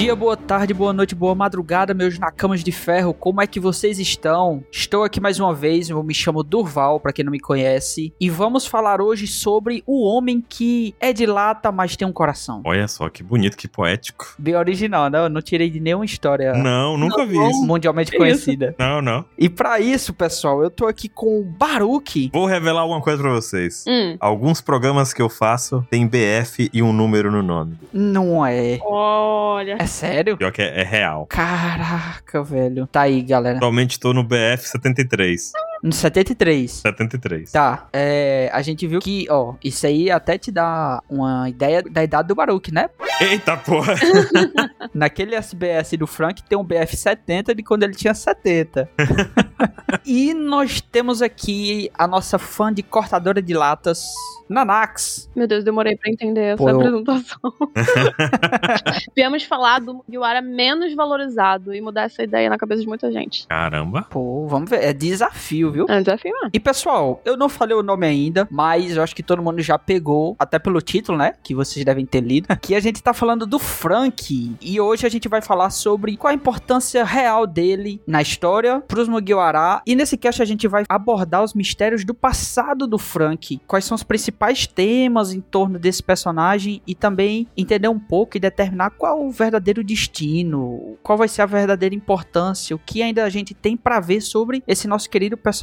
dia, boa tarde, boa noite, boa madrugada, meus nacamas de ferro. Como é que vocês estão? Estou aqui mais uma vez, eu me chamo Durval, para quem não me conhece, e vamos falar hoje sobre o homem que é de lata, mas tem um coração. Olha só, que bonito, que poético. Bem original, né? Eu não tirei de nenhuma história Não, nunca vi isso. mundialmente Que conhecida. Não, não. E pra isso, pessoal, eu tô aqui com o Baruque. Vou revelar uma coisa pra vocês. Hum. Alguns programas que eu faço tem BF e um número no nome. Não é. Olha. É sério? Pior que é, é real. Caraca, velho. Tá aí, galera. Atualmente tô no BF 73. No 73. 73. Tá, é, a gente viu que, ó, isso aí até te dá uma ideia da idade do Baruch, né? Eita porra! Naquele SBS do Frank tem um BF70 de quando ele tinha 70. e nós temos aqui a nossa fã de cortadora de latas, Nanax. Meu Deus, demorei pra entender essa Pô, eu- apresentação. Viemos falar do Mugiwara menos valorizado e mudar essa ideia na cabeça de muita gente. Caramba. Pô, vamos ver, é desafio, viu? É um desafio mesmo. E pessoal, eu não falei o nome ainda, mas eu acho que todo mundo já pegou, até pelo título, né? Que vocês devem ter lido. Que a gente tá falando do Frank. E hoje a gente vai falar sobre qual a importância real dele na história pros Mugiwara. E nesse cast a gente vai abordar os mistérios do passado do Frank. Quais são os principais temas em torno desse personagem e também entender um pouco e determinar qual o verdadeiro destino, qual vai ser a verdadeira importância, o que ainda a gente tem pra ver sobre esse nosso querido personagem,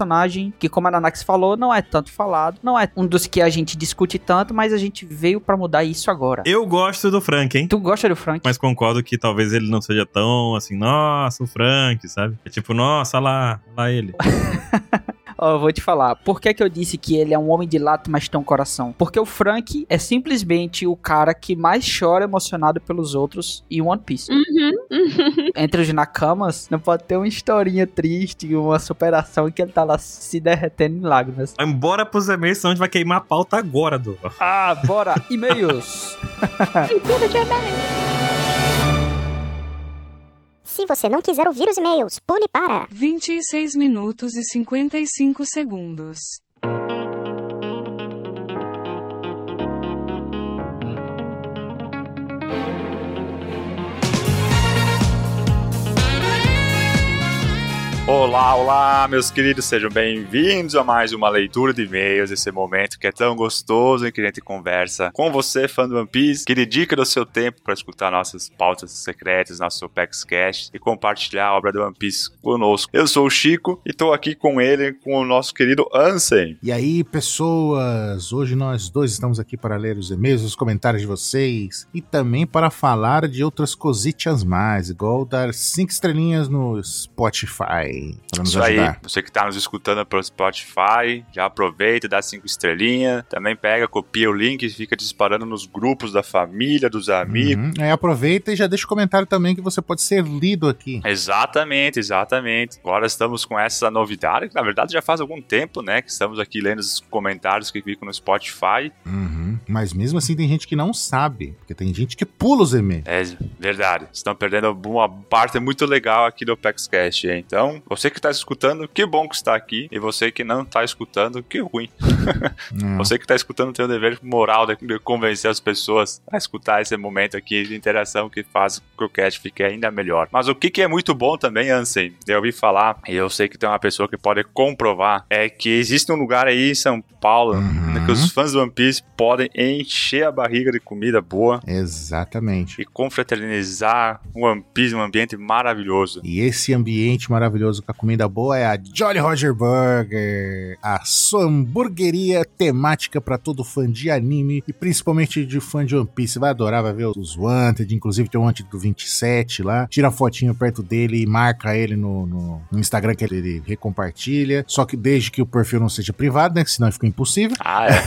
que como a Nanax falou, não é tanto falado, não é um dos que a gente discute tanto, mas a gente veio pra mudar isso agora. Eu gosto do Frank, hein? Tu gosta do Frank? Mas concordo que talvez ele não seja tão assim, nossa, o Frank, sabe? É tipo, nossa, lá, lá ele. Ó, eu vou te falar. Por que, que eu disse que ele é um homem de lato, mas tem um coração? Porque o Frank é simplesmente o cara que mais chora emocionado pelos outros em One Piece. Uhum. uhum. Entre os Nakamas, não pode ter uma historinha triste, uma superação que ele tá lá se derretendo em lágrimas. Embora pros e-mails, senão a gente vai queimar a pauta agora, do. Ah, bora! E-mails! Se você não quiser ouvir os e-mails, pule para. 26 minutos e 55 segundos. Olá, olá, meus queridos, sejam bem-vindos a mais uma leitura de e-mails, esse momento que é tão gostoso em que a gente conversa com você, fã do One Piece, que dedica do seu tempo para escutar nossas pautas secretas, nosso Opex Cash e compartilhar a obra do One Piece conosco. Eu sou o Chico e estou aqui com ele, com o nosso querido Ansem. E aí, pessoas? Hoje nós dois estamos aqui para ler os e-mails, os comentários de vocês e também para falar de outras cositas mais, igual dar cinco estrelinhas no Spotify para nos Isso aí, ajudar. você que está nos escutando pelo Spotify, já aproveita, dá cinco estrelinhas, também pega, copia o link e fica disparando nos grupos da família, dos amigos. Uhum. Aí aproveita e já deixa o comentário também que você pode ser lido aqui. Exatamente, exatamente. Agora estamos com essa novidade, que na verdade já faz algum tempo, né? Que estamos aqui lendo os comentários que ficam no Spotify. Uhum. Mas mesmo assim tem gente que não sabe, porque tem gente que pula os e-mails. É verdade. Estão perdendo uma parte muito legal aqui do PaxCast, hein? Então, você que está escutando, que bom que está aqui. E você que não está escutando, que ruim. Hum. Você que está escutando tem o dever moral de convencer as pessoas a escutar esse momento aqui de interação que faz com que o cast fique ainda melhor. Mas o que, que é muito bom também, Ansem, eu ouvi falar, e eu sei que tem uma pessoa que pode comprovar, é que existe um lugar aí em São Paulo Uhum. que os fãs do One Piece podem encher a barriga de comida boa Exatamente. e confraternizar o One Piece, um ambiente maravilhoso. E esse ambiente maravilhoso com a comida boa é a Jolly Roger Burger, a sua hamburgueria temática para todo fã de anime e principalmente de fã de One Piece. Vai adorar, vai ver os Wanted, inclusive tem o Wanted do 27 lá. Tira a fotinho perto dele e marca ele no, no- no Instagram que ele recompartilha. Só que desde que o perfil não seja privado, né? Que senão fica impossível. Ah, é.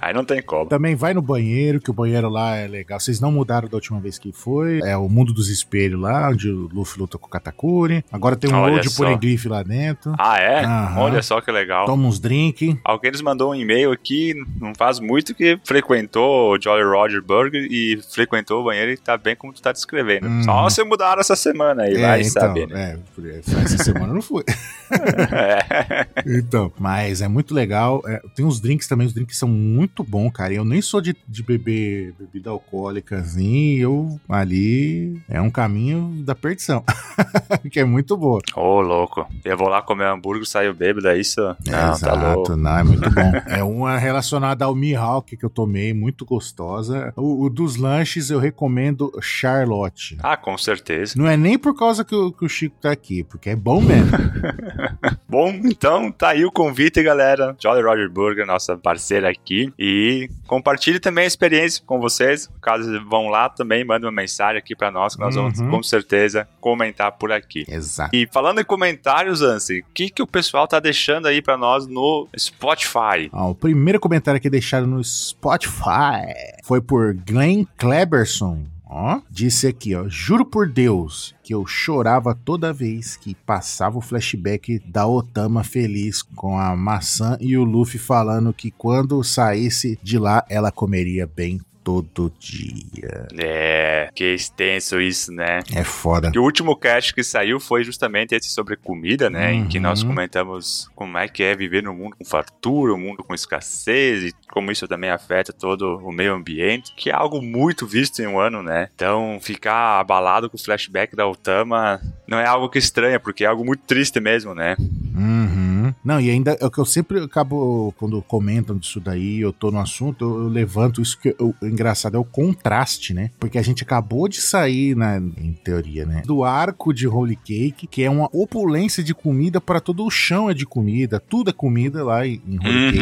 Aí não tem como. Também vai no banheiro, que o banheiro lá é legal. Vocês não mudaram da última vez que foi. É o mundo dos espelhos lá, onde o Luffy luta com o Katakuri. Agora tem um Olha Old só. Poneglyph lá dentro. Ah, é? Aham. Olha só que legal. Toma uns drink. Alguém nos mandou um e-mail aqui, não faz muito, que frequentou o Jolly Roger Burger e frequentou o banheiro e tá bem como tu tá descrevendo. Uhum. Só se mudaram essa semana aí, vai saber, né? é, essa semana eu não fui. É. Então, mas é muito legal. É, tem uns drinks também, os drinks são muito bom, cara. Eu nem sou de, de beber bebida alcoólica, assim. Eu ali é um caminho da perdição. que é muito boa. Ô, louco. Eu vou lá comer hambúrguer, saio bêbado, é isso? Não, tá louco. Exato, não, é muito bom. é uma relacionada ao Mihawk que eu tomei, muito gostosa. O, o dos lanches eu recomendo Charlotte. Ah, com certeza. Não é nem por causa que o, que o Chico tá aqui, porque é bom mesmo. Bom, então tá aí o convite, galera. Jolly Roger Burger, nossa parceira aqui. E compartilhe também a experiência com vocês. Caso vão lá também, manda uma mensagem aqui pra nós, que nós vamos Uhum. com certeza comentar por aqui. Exato. E falando em comentários, Ansi, o que, que o pessoal tá deixando aí pra nós no Spotify? Ó, o primeiro comentário aqui deixado no Spotify foi por Glenn Kleberson. Ó, disse aqui, ó, juro por Deus que eu chorava toda vez que passava o flashback da Otama feliz com a maçã e o Luffy falando que quando saísse de lá ela comeria bem todo dia. É, que extenso isso, né? É foda. E o último cast que saiu foi justamente esse sobre comida, né? Em que nós Uhum. comentamos como é que é viver num mundo com fartura, um mundo com escassez e como isso também afeta todo o meio ambiente, que é algo muito visto em um ano, né? Então, ficar abalado com o flashback da Otama não é algo que estranha, porque é algo muito triste mesmo, né? Uhum. Não, e ainda é o que eu sempre acabo, quando comentam disso daí, eu tô no assunto, eu, eu levanto isso que eu- o engraçado é o contraste, né? Porque a gente acabou de sair, na, em teoria, né? Do arco de Holy Cake, que é uma opulência de comida para todo o chão é de comida, tudo é comida lá em, Holy Cake.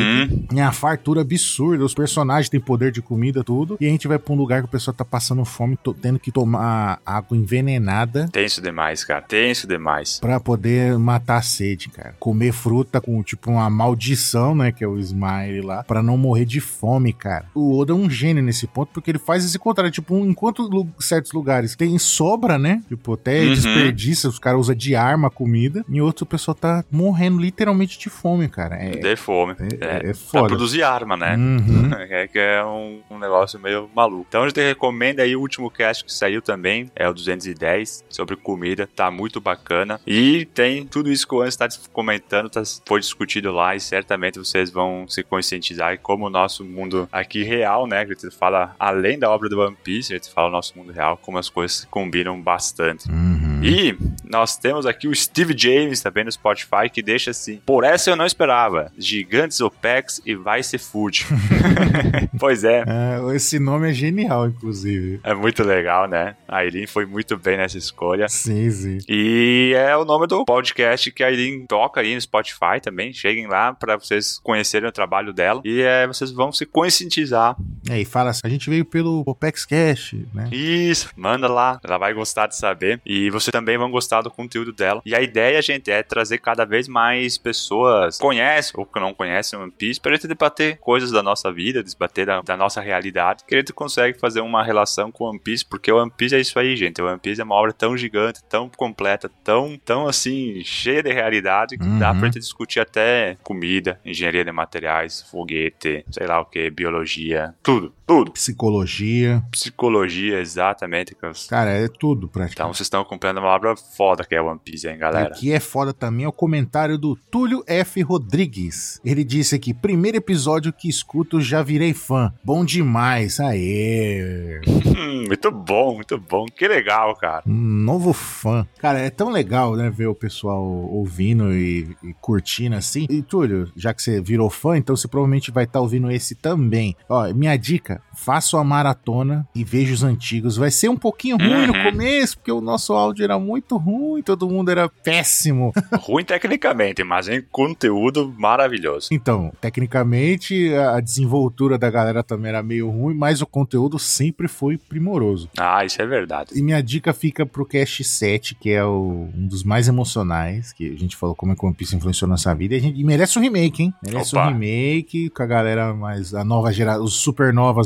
Uhum. É uma fartura absurda, os personagens têm poder de comida, tudo. E a gente vai pra um lugar que o pessoal tá passando fome, tendo que tomar água envenenada Tenso demais, cara. Tenso demais. Pra poder matar a sede, cara. Comer fruta com, tipo, uma maldição, né? Que é o Smile lá. Pra não morrer de fome, cara. O Oda é um gênio nesse ponto, porque ele faz esse contrário. Tipo, enquanto certos lugares tem sobra, né? Tipo, até Uhum. desperdiça, os caras usam de arma a comida. Em outros, o pessoal tá morrendo literalmente de fome, cara. É, De fome. é, É. é Pra foda. produzir arma, né? Uhum. É que é um, um negócio meio maluco. Então a gente recomenda aí o último cast que saiu também, é o 210, sobre comida, tá muito bacana. E tem tudo isso que o Anson tá comentando, tá, foi discutido lá e certamente vocês vão se conscientizar como o nosso mundo aqui real, né? Que fala além da obra do One Piece, a gente fala o nosso mundo real, como as coisas combinam bastante. Uhum. E nós temos aqui o Steve James também no Spotify que deixa assim: Por essa eu não esperava. Gigantes OPEX e vai ser food. pois é. É, esse nome é genial, inclusive. É muito legal, né? A Aileen foi muito bem nessa escolha. Sim, sim. E é o nome do podcast que a Aileen toca aí no Spotify também. Cheguem lá para vocês conhecerem o trabalho dela. E é, vocês vão se conscientizar. É, e fala assim, a gente veio pelo Opex Cash, né? Isso, manda lá. Ela vai gostar de saber. E você também vão gostar do conteúdo dela. E a ideia, gente, é trazer cada vez mais pessoas que conhecem ou que não conhecem One Piece pra gente debater coisas da nossa vida, debater da, da nossa realidade. Que a gente consegue fazer uma relação com One Piece, porque o One Piece é isso aí, gente. O One Piece é uma obra tão gigante, tão completa, tão, tão assim, cheia de realidade que dá Uhum. pra gente discutir até comida, engenharia de materiais, foguete, sei lá o que, biologia, tudo, tudo. Psicologia. Psicologia, exatamente. Cara, é tudo praticamente. Então vocês estão acompanhando uma obra foda que é One Piece, hein, galera? o que é foda também é o comentário do Túlio F. Rodrigues. Ele disse aqui: primeiro episódio que escuto, já virei fã. Bom demais. Aê! Muito bom, muito bom. Que legal, cara. Um novo fã. Cara, é tão legal, né, ver o pessoal ouvindo e, e curtindo assim. E Túlio, já que você virou fã, então você provavelmente vai estar ouvindo esse também. Ó, minha dica: faça a maratona e veja os antigos. Vai ser um pouquinho ruim no Uhum. começo, porque o nosso áudio era muito ruim, todo mundo era péssimo. Ruim tecnicamente, mas em conteúdo maravilhoso. Então, tecnicamente, a desenvoltura da galera também era meio ruim, mas o conteúdo sempre foi primoroso. Ah, isso é verdade. E minha dica fica pro Cast 7, que é o- um dos mais emocionais, que a gente falou como é que One Piece influenciou nossa vida, e, a gente, e merece um remake, hein? Merece Opa. um remake com a galera mais, a nova geração, os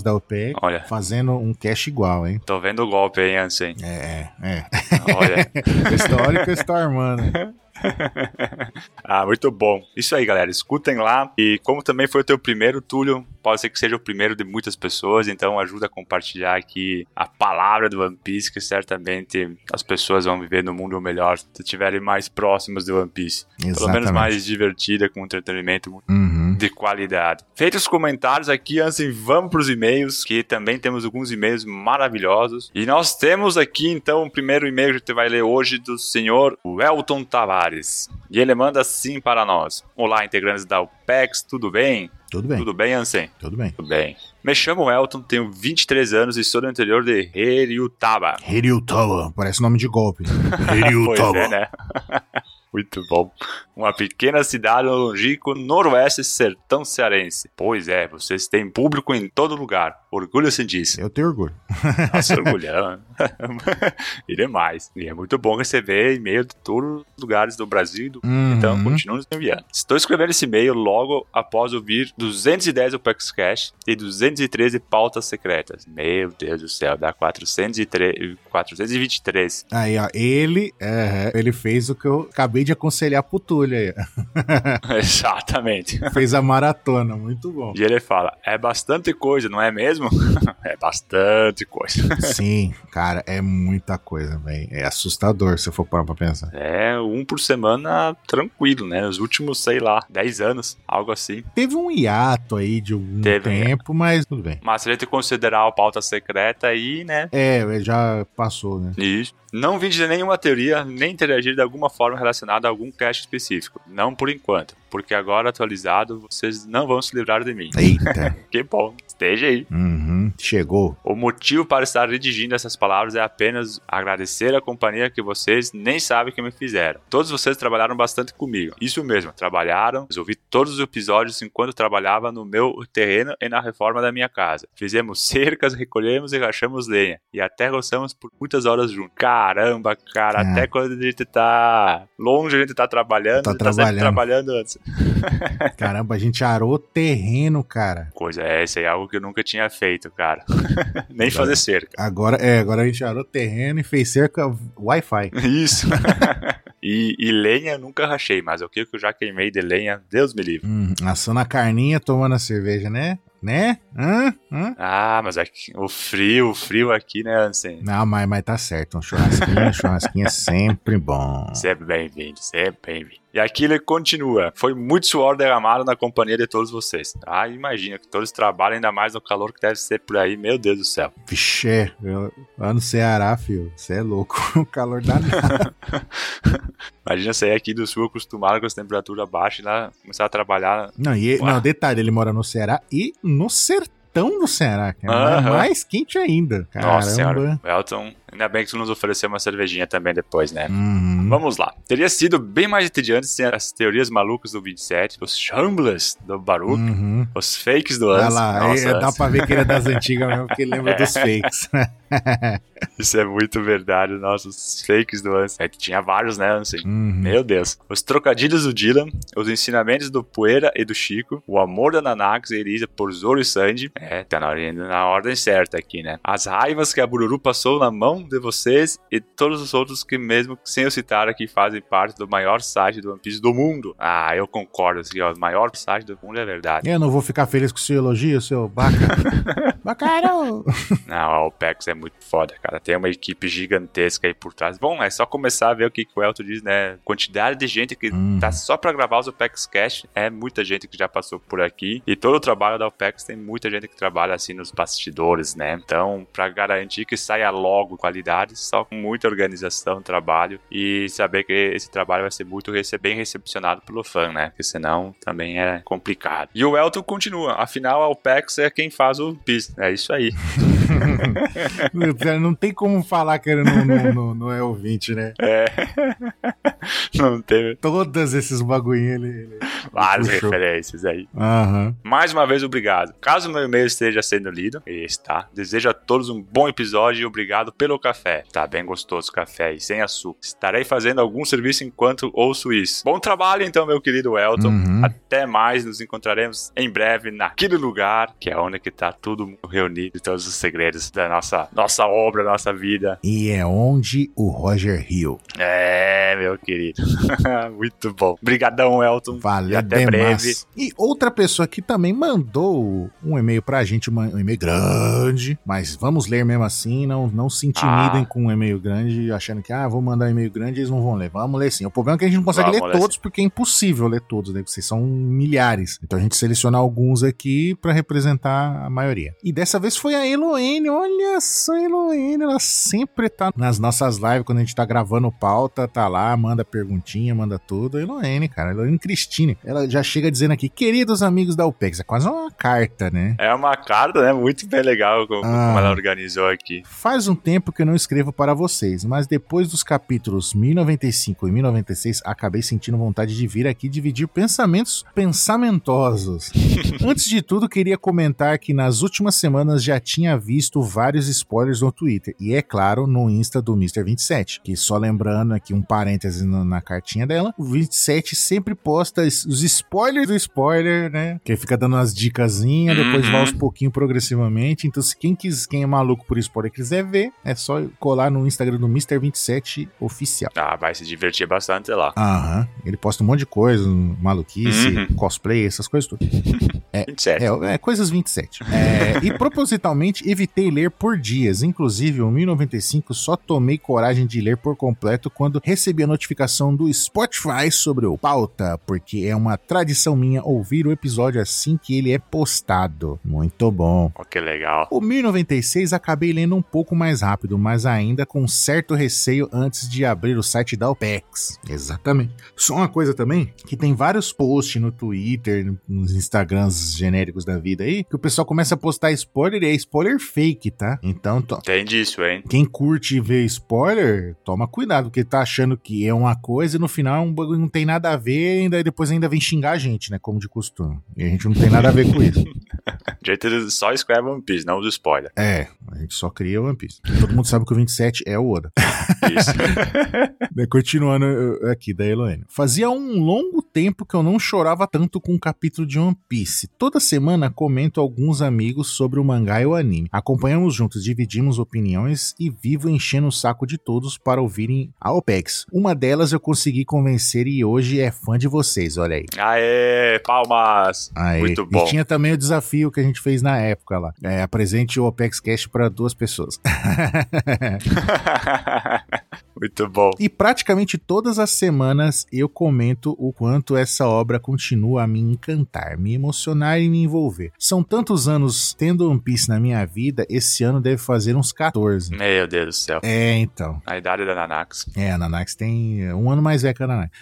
da OPEC, Olha, fazendo um cast igual, hein? tô vendo o golpe, hein, Ansem? É, é. Olha, O histórico está armando. ah, muito bom. Isso aí, galera. Escutem lá. E como também foi o teu primeiro, Túlio, pode ser que seja o primeiro de muitas pessoas, então ajuda a compartilhar aqui a palavra do One Piece, que certamente as pessoas vão viver no mundo melhor se estiverem mais próximas do One Piece. Pelo menos Exatamente. mais divertida, com entretenimento Uhum. de qualidade. Feitos os comentários aqui, Ansem, vamos para os e-mails, que também temos alguns e-mails maravilhosos. E nós temos aqui, então, o primeiro e-mail que a gente vai ler hoje do senhor Welton Tavares. E ele manda assim para nós. Olá, integrantes da UPEX, tudo bem? Tudo bem, Tudo bem, Ansem? tudo bem. Tudo bem. Me chamo Elton, tenho 23 anos e sou do interior de Heriutaba. Hiryutawa, parece nome de golpe. Pois Hiryutawa. é, né? Muito bom. Uma pequena cidade no longínquo noroeste sertão cearense. Pois é, vocês têm público em todo lugar. Orgulho-se disso. Eu tenho orgulho. Nossa, orgulhão. e demais. E é muito bom receber e-mail de todos os lugares do Brasil do então, Uhum. continue nos enviando. Estou escrevendo esse e-mail logo após ouvir 210 Opex Cash e 213 pautas secretas. Meu Deus do céu, dá 403, 423. Aí, ó, ele, é, ele fez o que eu acabei de aconselhar pro Túlio aí. Exatamente. Fez a maratona, muito bom. E ele fala: é bastante coisa, não é mesmo? é bastante coisa. Sim, cara, é muita coisa, velho. É assustador se eu for parar pra pensar. É um por semana tranquilo, né? Nos últimos, sei lá, 10 anos, algo assim. Teve um hiato aí de algum Teve, né? tempo, mas tudo bem. Mas se a gente considerar a pauta secreta aí, né? É, já passou, né? Isso. Não vim dizer nenhuma teoria, nem interagir de alguma forma relacionada a algum cast específico. Não por enquanto. Porque agora atualizado, vocês não vão se livrar de mim. Eita. Que bom. Esteja aí. uhum, chegou. O motivo para estar redigindo essas palavras é apenas agradecer a companhia que vocês nem sabem que me fizeram. Todos vocês trabalharam bastante comigo. Isso mesmo, trabalharam. Ouvi todos os episódios enquanto trabalhava no meu terreno e na reforma da minha casa. Fizemos cercas, recolhemos e rachamos lenha. E até roçamos por muitas horas juntos. Caramba, cara, É. até quando a gente tá longe, a gente tá trabalhando, Tá a gente tá trabalhando. trabalhando antes. Caramba, a gente arou terreno, cara. Coisa essa é algo que eu nunca tinha feito, cara. Nem fazer cerca. Agora, é, agora a gente arou terreno e fez cerca Wi-Fi. Isso. e, e lenha eu nunca rachei, mas o que eu já queimei de lenha, Deus me livre. Hum, assando a carninha, tomando a cerveja, né? Né? Hã? Hã? Ah, mas aqui, o frio, o frio aqui, né, Ansem? Não, mas, mas tá certo. Um churrasquinho, churrasquinho é sempre bom. Sempre bem-vindo, sempre bem-vindo. E aqui ele continua. Foi muito suor derramado na companhia de todos vocês. Ah, imagina que todos trabalham ainda mais no calor que deve ser por aí. Meu Deus do céu. Vixe, é, eu- lá no Ceará, filho, você é louco. O calor danado. Imagina sair aqui do sul acostumado com as temperaturas baixas e lá começar a trabalhar. Não, e, não, detalhe, ele mora no Ceará e no sertão do Ceará, que é Aham. mais quente ainda. Nossa senhora. Caramba. Elton, ainda bem que tu nos ofereceu uma cervejinha também depois, né? Uhum. Vamos lá. Teria sido bem mais entediante sem as teorias malucas do 27, os shambles do Baruch, Uhum. os fakes do Olha Ans. lá, Nossa, é, dá Ans, pra ver que ele é das antigas mesmo, porque lembra dos fakes. Isso é muito verdade, nossa, os fakes do Ans. É que tinha vários, né, Ansem? Uhum. Meu Deus. Os trocadilhos do Dylan, os ensinamentos do Poeira e do Chico, o amor da Nanax e Elisa por Zoro e Sandy. É, tá na ordem, na ordem certa aqui, né? As raivas que a Bururu passou na mão de vocês e todos os outros que, mesmo sem eu citar aqui, fazem parte do maior site do One Piece do mundo. Ah, eu concordo, assim, ó, o maior site do mundo é verdade. Eu não vou ficar feliz com o seu elogio, seu baca. Bacaro! Não, a OPEX é muito foda, cara. Tem uma equipe gigantesca aí por trás. Bom, é só começar a ver o que, que o Elton diz, né? Quantidade de gente que Hum. tá só pra gravar os OPEX Cash. É muita gente que já passou por aqui. E todo o trabalho da OPEX tem muita gente que trabalha assim nos bastidores, né? Então, pra garantir que saia logo qualidade, só com muita organização, trabalho e saber que esse trabalho vai ser muito rece- bem recepcionado pelo fã, né? Porque senão também é complicado. E o Elton continua. Afinal, a OPEX é quem faz o PIS. É isso aí. não tem como falar que ele não, não, não, não é ouvinte, né? É. Não teve Todos esses bagulhinhos ele. ele- várias puxou. referências aí. Aham. Mais uma vez, obrigado. Caso meu e-mail esteja sendo lido, e está, desejo a todos um bom episódio e obrigado pelo café. Tá bem gostoso o café e sem açúcar. Estarei fazendo algum serviço enquanto ouço isso. Bom trabalho, então, meu querido Elton. Uhum. Até mais, nos encontraremos em breve naquele lugar que é onde que tá tudo reunido, todos os segredos da nossa, nossa obra, nossa vida. E é onde o Roger Hill. É, meu querido. Muito bom. Obrigadão, Elton. Valeu, E até demais. breve. E outra pessoa que também mandou um e-mail pra gente, um e-mail grande, mas vamos ler mesmo assim, não, não se intimidem Ah. com um e-mail grande, achando que, ah, vou mandar um e-mail grande, eles não vão ler. Vamos ler sim. O problema é que a gente não consegue Vamos ler ler todos, porque é impossível ler todos, né? Vocês são milhares. Então a gente seleciona alguns aqui pra representar a maioria. E dessa vez foi a Eloene, olha só a Eloene, ela sempre tá nas nossas lives, quando a gente tá gravando pauta, tá lá, manda perguntinha, manda tudo. A Eloene, cara, a Eloene Cristine, ela já chega dizendo aqui, queridos amigos da UPEX, é quase uma carta, né? É uma carta, né? Muito bem legal como, Ah. como ela organizou aqui. Faz um tempo que eu não escrevo para vocês, mas depois dos capítulos 1095 e 1096, acabei sentindo vontade de vir aqui dividir pensamentos pensamentosos. Antes de tudo, queria comentar que nas últimas semanas já tinha visto vários spoilers no Twitter, e é claro, no Insta do Mr. 27, que só lembrando aqui um parêntese no- na cartinha dela, o 27 sempre posta os spoilers do spoiler, né? Que fica dando umas dicasinhas, depois Uhum. vai aos pouquinho progressivamente. Então, se quem quis, quem é maluco por spoiler quiser ver, é só colar no Instagram do Mr. 27 oficial. Ah, vai se divertir bastante lá. Aham. Ele posta um monte de coisa, maluquice, Uhum. cosplay, essas coisas tudo. 27. É, é coisas 27. É, e propositalmente evitei ler por dias. Inclusive, o 1095 só tomei coragem de ler por completo quando recebi a notificação do Spotify sobre o pauta, porque é uma tradição minha ouvir o episódio assim que ele é postado. Muito bom. Ó, que legal. O 1096 acabei lendo um pouco mais rápido, mas ainda com certo receio antes de abrir o site da OPEX. Exatamente. Só uma coisa também, que tem vários posts no Twitter, nos Instagrams genéricos da vida aí, que o pessoal começa a postar spoiler e é spoiler fake, tá? Então, to- Tem disso, hein? quem curte ver spoiler, toma cuidado, porque tá achando que é uma coisa e no final um bagulho não tem nada a ver, e ainda depois ainda vem xingar a gente, né? Como de costume. E a gente não tem nada a ver com isso. De jeito só escreve One Piece, não os spoilers. É, a gente só cria One Piece. Todo mundo sabe que o 27 é o Oda. Isso. Continuando aqui da Eloane. Fazia um longo tempo que eu não chorava tanto com um capítulo de One Piece. Toda semana comento alguns amigos sobre o mangá e o anime. Acompanhamos juntos, dividimos opiniões e vivo enchendo o saco de todos para ouvirem a OPEX. Uma delas eu consegui convencer e hoje é fã de vocês, olha aí. Aê, palmas. Aí. Muito bom. E tinha também o desafio que a gente fez na época lá. É, apresente o OPEX Cast para duas pessoas. Muito bom. E praticamente todas as semanas eu comento o quanto essa obra continua a me encantar, me emocionar e me envolver. São tantos anos tendo One Piece na minha vida, esse ano deve fazer uns 14. Meu Deus do céu. É, então. A idade da Nanax. É, a Nanax tem um ano mais velha que a Nanax.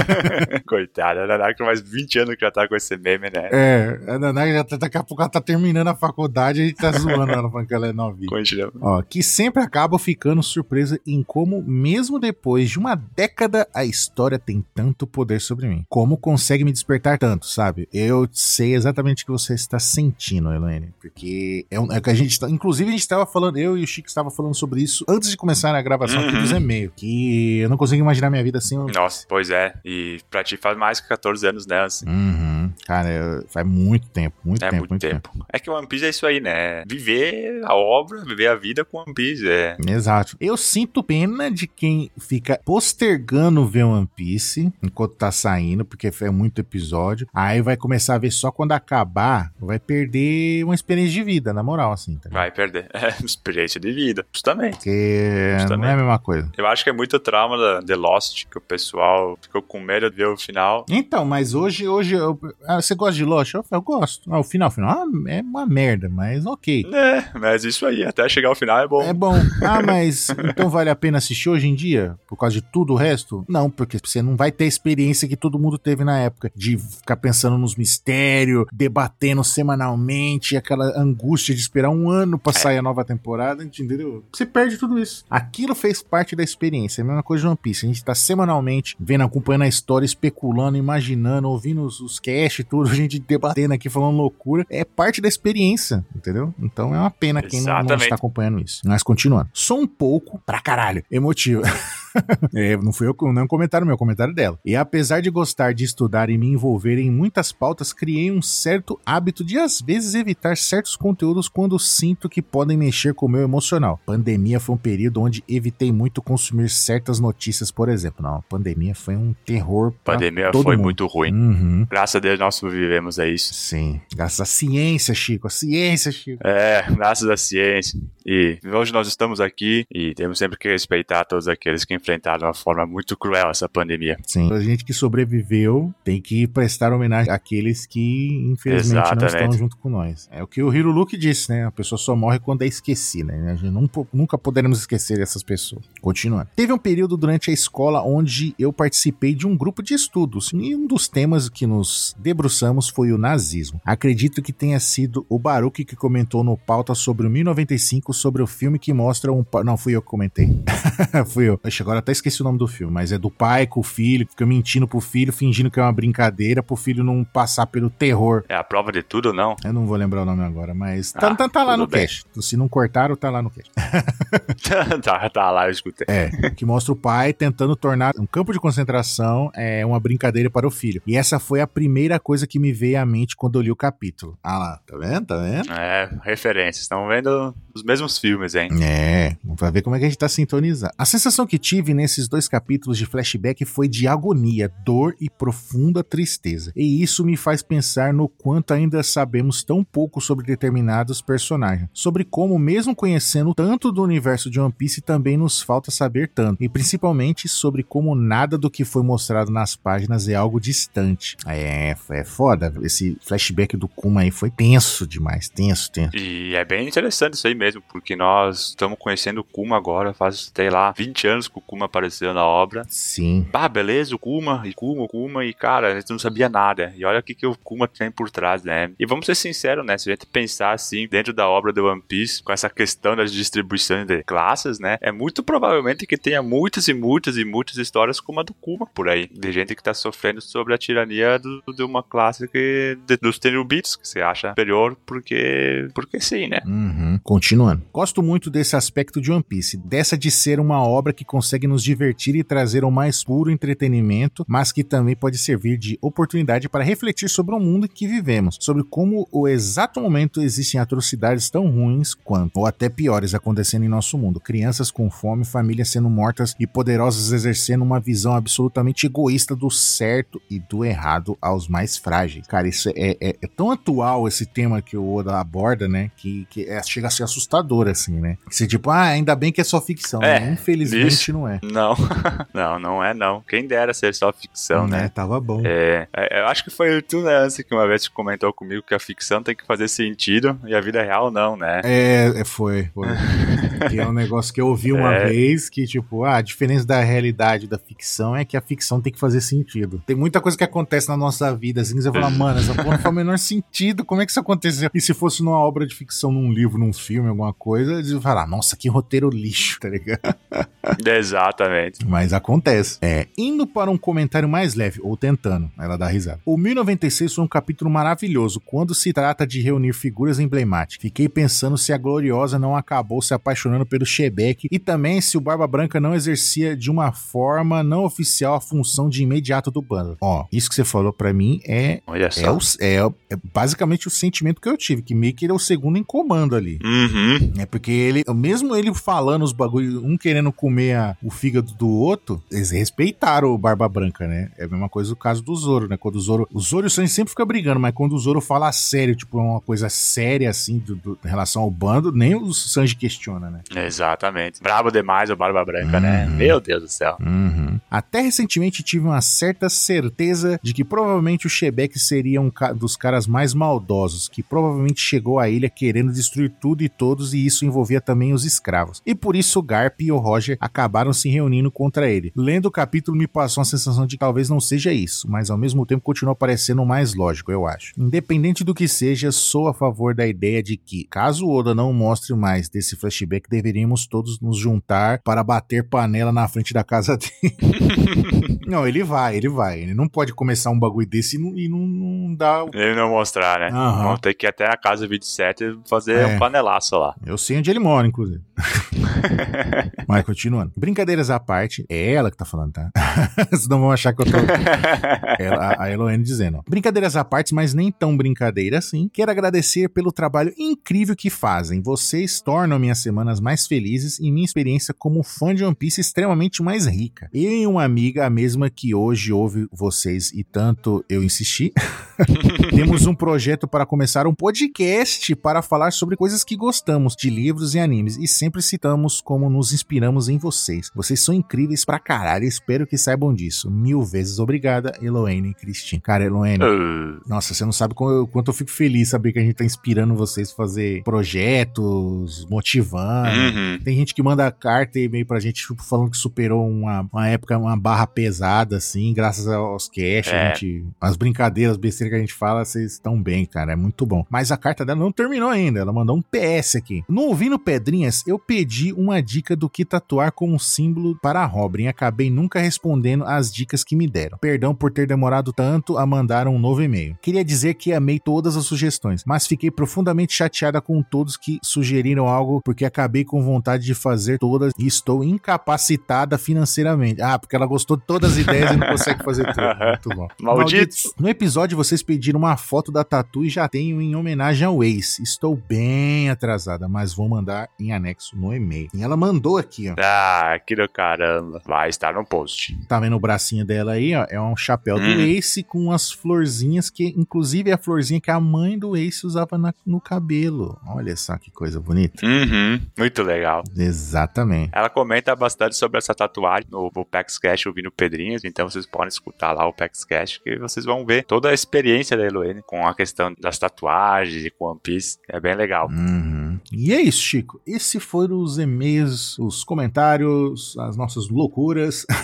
Coitada, a Nanax faz 20 anos que já tá com esse meme, né? É, a Nanax já tá, daqui a pouco ela tá terminando a faculdade e a gente tá zoando ela falando que ela é novinha. Continua. Ó, que sempre acabo ficando surpresa em como, mesmo depois de uma década, a história tem tanto poder sobre mim. Como consegue me despertar tanto, sabe? Eu sei exatamente o que você está sentindo, Elaine. Porque é, um, é que a gente tá. Inclusive, a gente estava falando, eu e o Chico estava falando sobre isso antes de começar a gravação aqui Uhum. dos e-mails. Que eu não consigo imaginar minha vida assim. Nossa, pois é. E pra ti faz mais que 14 anos, né? Assim. Uhum. Cara, faz muito tempo, muito É tempo, muito tempo. É que One Piece é isso aí, né? Viver a obra, viver a vida com One Piece. É. Exato. Eu sinto pena de quem fica postergando ver One Piece enquanto tá saindo, porque é muito episódio. Aí vai começar a ver só quando acabar, vai perder uma experiência de vida, na moral, assim. Tá? Vai perder. É, experiência de vida. Justamente. Porque não Justamente. é a mesma coisa. Eu acho que é muito trauma da The Lost, que o pessoal ficou com medo de ver o final. Então, mas hoje, hoje eu- ah, você gosta de Lost? Eu, eu gosto. Ah, o final, o final é uma merda, mas ok. É, mas isso aí, até chegar ao final é bom. É bom. Ah, mas então vale a pena assistir hoje em dia? Por causa de tudo o resto? Não, porque você não vai ter a experiência que todo mundo teve na época. De ficar pensando nos mistérios, debatendo semanalmente, aquela angústia de esperar um ano pra sair a nova temporada, entendeu? Você perde tudo isso. Aquilo fez parte da experiência. É a mesma coisa de One Piece. A gente tá semanalmente vendo, acompanhando a história, especulando, imaginando, ouvindo os, os cast e tudo, a gente debatendo aqui, falando loucura. É parte da experiência, entendeu? Então é uma pena quem não, não está acompanhando isso. Mas continuando. Sou um pouco, pra caralho, emotivo. É, não fui eu, não é um comentário meu, é um comentário dela. E apesar de gostar de estudar e me envolver em muitas pautas, criei um certo hábito de às vezes evitar certos conteúdos quando sinto que podem mexer com o meu emocional. Pandemia foi um período onde evitei muito consumir certas notícias, por exemplo. Não, a pandemia foi um terror. Pandemia foi mundo. muito ruim. Uhum. Graças a Deus nós sobrevivemos a isso. Sim, graças à ciência, Chico, a ciência, Chico. É, graças à ciência. E hoje nós estamos aqui e temos sempre que respeitar todos aqueles que enfrentaram de uma forma muito cruel essa pandemia. Sim. A gente que sobreviveu tem que prestar homenagem àqueles que, infelizmente, não Exatamente. estão junto com nós. É o que o Hiro Luke disse, né? A pessoa só morre quando é esquecida, né? A gente não, nunca poderemos esquecer essas pessoas. Continuando. Teve um período durante a escola onde eu participei de um grupo de estudos e um dos temas que nos debruçamos foi o nazismo. Acredito que tenha sido o Baruch que comentou no pauta sobre o 1095 sobre o filme que mostra um... Não, fui eu que comentei. fui eu. Ixi, agora até esqueci o nome do filme, mas é do pai com o filho, fica mentindo pro filho, fingindo que é uma brincadeira, pro filho não passar pelo terror. É a prova de tudo ou não? Eu não vou lembrar o nome agora, mas tá, Ah, tá- tá lá no bem. cast. Se não cortaram, tá lá no cast. tá, tá lá, eu escutei. É, que mostra o pai tentando tornar um campo de concentração é, uma brincadeira para o filho. E essa foi a primeira coisa que me veio à mente quando eu li o capítulo. Ah lá, tá vendo? Tá vendo? É, referências. Estão vendo os mesmos filmes, hein? É, pra ver como é que a gente tá sintonizado. A sensação que tive nesses dois capítulos de flashback foi de agonia, dor e profunda tristeza. E isso me faz pensar no quanto ainda sabemos tão pouco sobre determinados personagens. Sobre como, mesmo conhecendo tanto do universo de One Piece, também nos falta saber tanto. E principalmente sobre como nada do que foi mostrado nas páginas é algo distante. É, é foda. Esse flashback do Kuma aí foi tenso demais. Tenso, tenso. E é bem interessante isso aí mesmo, porque nós estamos conhecendo o Kuma agora, faz, sei lá, 20 anos que o Kuma apareceu na obra. Sim. Ah, beleza, o Kuma, e Kuma, o Kuma, e cara, a gente não sabia nada. E olha o que, que o Kuma tem por trás, né? E vamos ser sinceros, né? Se a gente pensar assim, dentro da obra do One Piece, com essa questão das distribuições de classes, né? É muito provavelmente que tenha muitas e muitas e muitas histórias como a do Kuma por aí. De gente que tá sofrendo sobre a tirania do- de uma classe que, de- dos Tenubitos, que você acha superior porque, porque sim, né? Uhum. Continuando. Gosto muito desse aspecto de One Piece, dessa de ser uma obra que consegue nos divertir e trazer o mais puro entretenimento, mas que também pode servir de oportunidade para refletir sobre o mundo em que vivemos, sobre como o exato momento existem atrocidades tão ruins quanto, ou até piores, acontecendo em nosso mundo. Crianças com fome, famílias sendo mortas e poderosos exercendo uma visão absolutamente egoísta do certo e do errado aos mais frágeis. Cara, isso é, é- é tão atual esse tema que o Oda aborda, né? Que, que é- chega a ser assustador, assim, né? Você tipo, ah, ainda bem que é só ficção. É, né? Infelizmente isso. não é. Não, não, não é não. Quem dera ser só ficção, né? Tava bom. É, é, eu acho que foi o Tu Nancy que uma vez comentou comigo que a ficção tem que fazer sentido e a vida real não, né? É, é, foi. foi. que é um negócio que eu ouvi uma É. vez que, tipo, ah, a diferença da realidade e da ficção é que a ficção tem que fazer sentido. Tem muita coisa que acontece na nossa vida, assim, que você fala, mano, essa porra não faz o menor sentido, como é que isso aconteceu? E se fosse numa obra de ficção, num livro, num filme, alguma coisa, eles iam falar, nossa, que roteiro lixo, tá ligado? Exatamente. Mas acontece. É, indo para um comentário mais leve, ou tentando, ela dá risada. O 1096 foi um capítulo maravilhoso quando se trata de reunir figuras emblemáticas. Fiquei pensando se a Gloriosa não acabou se apaixonando pelo Shebeck e também se o Barba Branca não exercia de uma forma não oficial a função de imediato do bando. Ó, isso que você falou pra mim é, Olha é, o- é- é basicamente o sentimento que eu tive, que meio que ele é o segundo em comando ali. Uhum. É porque ele, mesmo ele falando os bagulho, um querendo comer a- o fígado do outro, eles respeitaram o Barba Branca, né? É a mesma coisa do caso do Zoro, né? Quando o Zoro. O Zoro e o Sanji sempre fica brigando, mas quando o Zoro fala sério, tipo, uma coisa séria assim, do, do- em relação ao bando, nem o Sanji questiona, né? Exatamente. Brabo demais o Barba Branca, né? Uhum. Meu Deus do céu. Uhum. Até recentemente tive uma certa certeza de que provavelmente o Shebeck seria um ca- dos caras mais maldosos, que provavelmente chegou à ilha querendo destruir tudo e todos, e isso envolvia também os escravos. E por isso o Garp e o Roger acabaram se reunindo contra ele. Lendo o capítulo me passou a sensação de que talvez não seja isso, mas ao mesmo tempo continua parecendo o mais lógico, eu acho. Independente do que seja, sou a favor da ideia de que, caso o Oda não mostre mais desse flashback, deveríamos todos nos juntar para bater panela na frente da casa dele. não, ele vai, ele vai. Ele não pode começar um bagulho desse e não, e não, não o- Ele não mostrar, né? Aham. Vamos ter que ir até a casa 27 e fazer É. um panelaço lá. Eu sei onde ele mora, inclusive. Mas continuando. Brincadeiras à parte, é ela que tá falando, tá? Senão vão achar que eu tô. Ela, a Eloane dizendo. ó. Brincadeiras à parte, mas nem tão brincadeira assim. Quero agradecer pelo trabalho incrível que fazem. Vocês tornam minhas semanas mais felizes e minha experiência como fã de One Piece extremamente mais rica. Eu e uma amiga, a mesma que hoje ouve vocês e tanto eu insisti, temos um projeto para começar um podcast para falar sobre coisas que gostamos de livros e animes e sempre citamos como nos inspiramos em vocês. Vocês são incríveis pra caralho, espero que saibam disso. Mil vezes obrigada, Eloane e Cristina. Cara, Eloane, Uh, nossa, você não sabe como eu- quanto eu fico feliz saber que a gente tá inspirando vocês a fazer projetos, motivando. uhum. Tem gente que manda carta e e-mail pra gente tipo, falando que superou uma, uma época, uma barra pesada, assim, graças aos cash, É. a gente, as brincadeiras, as besteiras que a gente fala, vocês estão bem, cara, é muito bom. Mas a carta dela não terminou ainda, ela mandou um PS aqui. No Ouvindo Pedrinhas, eu pedi uma dica do que tatuar como símbolo para a Robin acabei nunca respondendo as dicas que me deram. Perdão por ter demorado tanto a mandar um novo e-mail. Queria dizer que amei todas as sugestões, mas fiquei profundamente chateada com todos que sugeriram algo porque acabei com vontade de fazer todas e estou incapacitada financeiramente. Ah, porque ela gostou de todas as ideias e não consegue fazer tudo. Muito bom. Malditos. No episódio vocês pediram uma foto da tatu e já tenho em homenagem ao Ace. Estou bem atrasada, mas vou mandar em anexo no e-mail. E ela mandou aqui, ó. Ah, que do caramba. Vai estar no post. Tá vendo o bracinho dela aí, ó? É um chapéu do Hum. Ace com as florzinhas que, inclusive, é a florzinha que a mãe do Ace usava na- no cabelo. Olha só que coisa bonita. Uhum. Muito legal. Exatamente. Ela comenta bastante sobre essa tatuagem no, no PAX Cash ouvindo Pedrinhas, então vocês podem escutar lá o PAX Cash que vocês vão ver toda a experiência da Eloane com a questão das tatuagens e com One Piece. É bem legal. Uhum. E é isso, Chico. Esse foram os e-mails, os comentários, as nossas loucuras.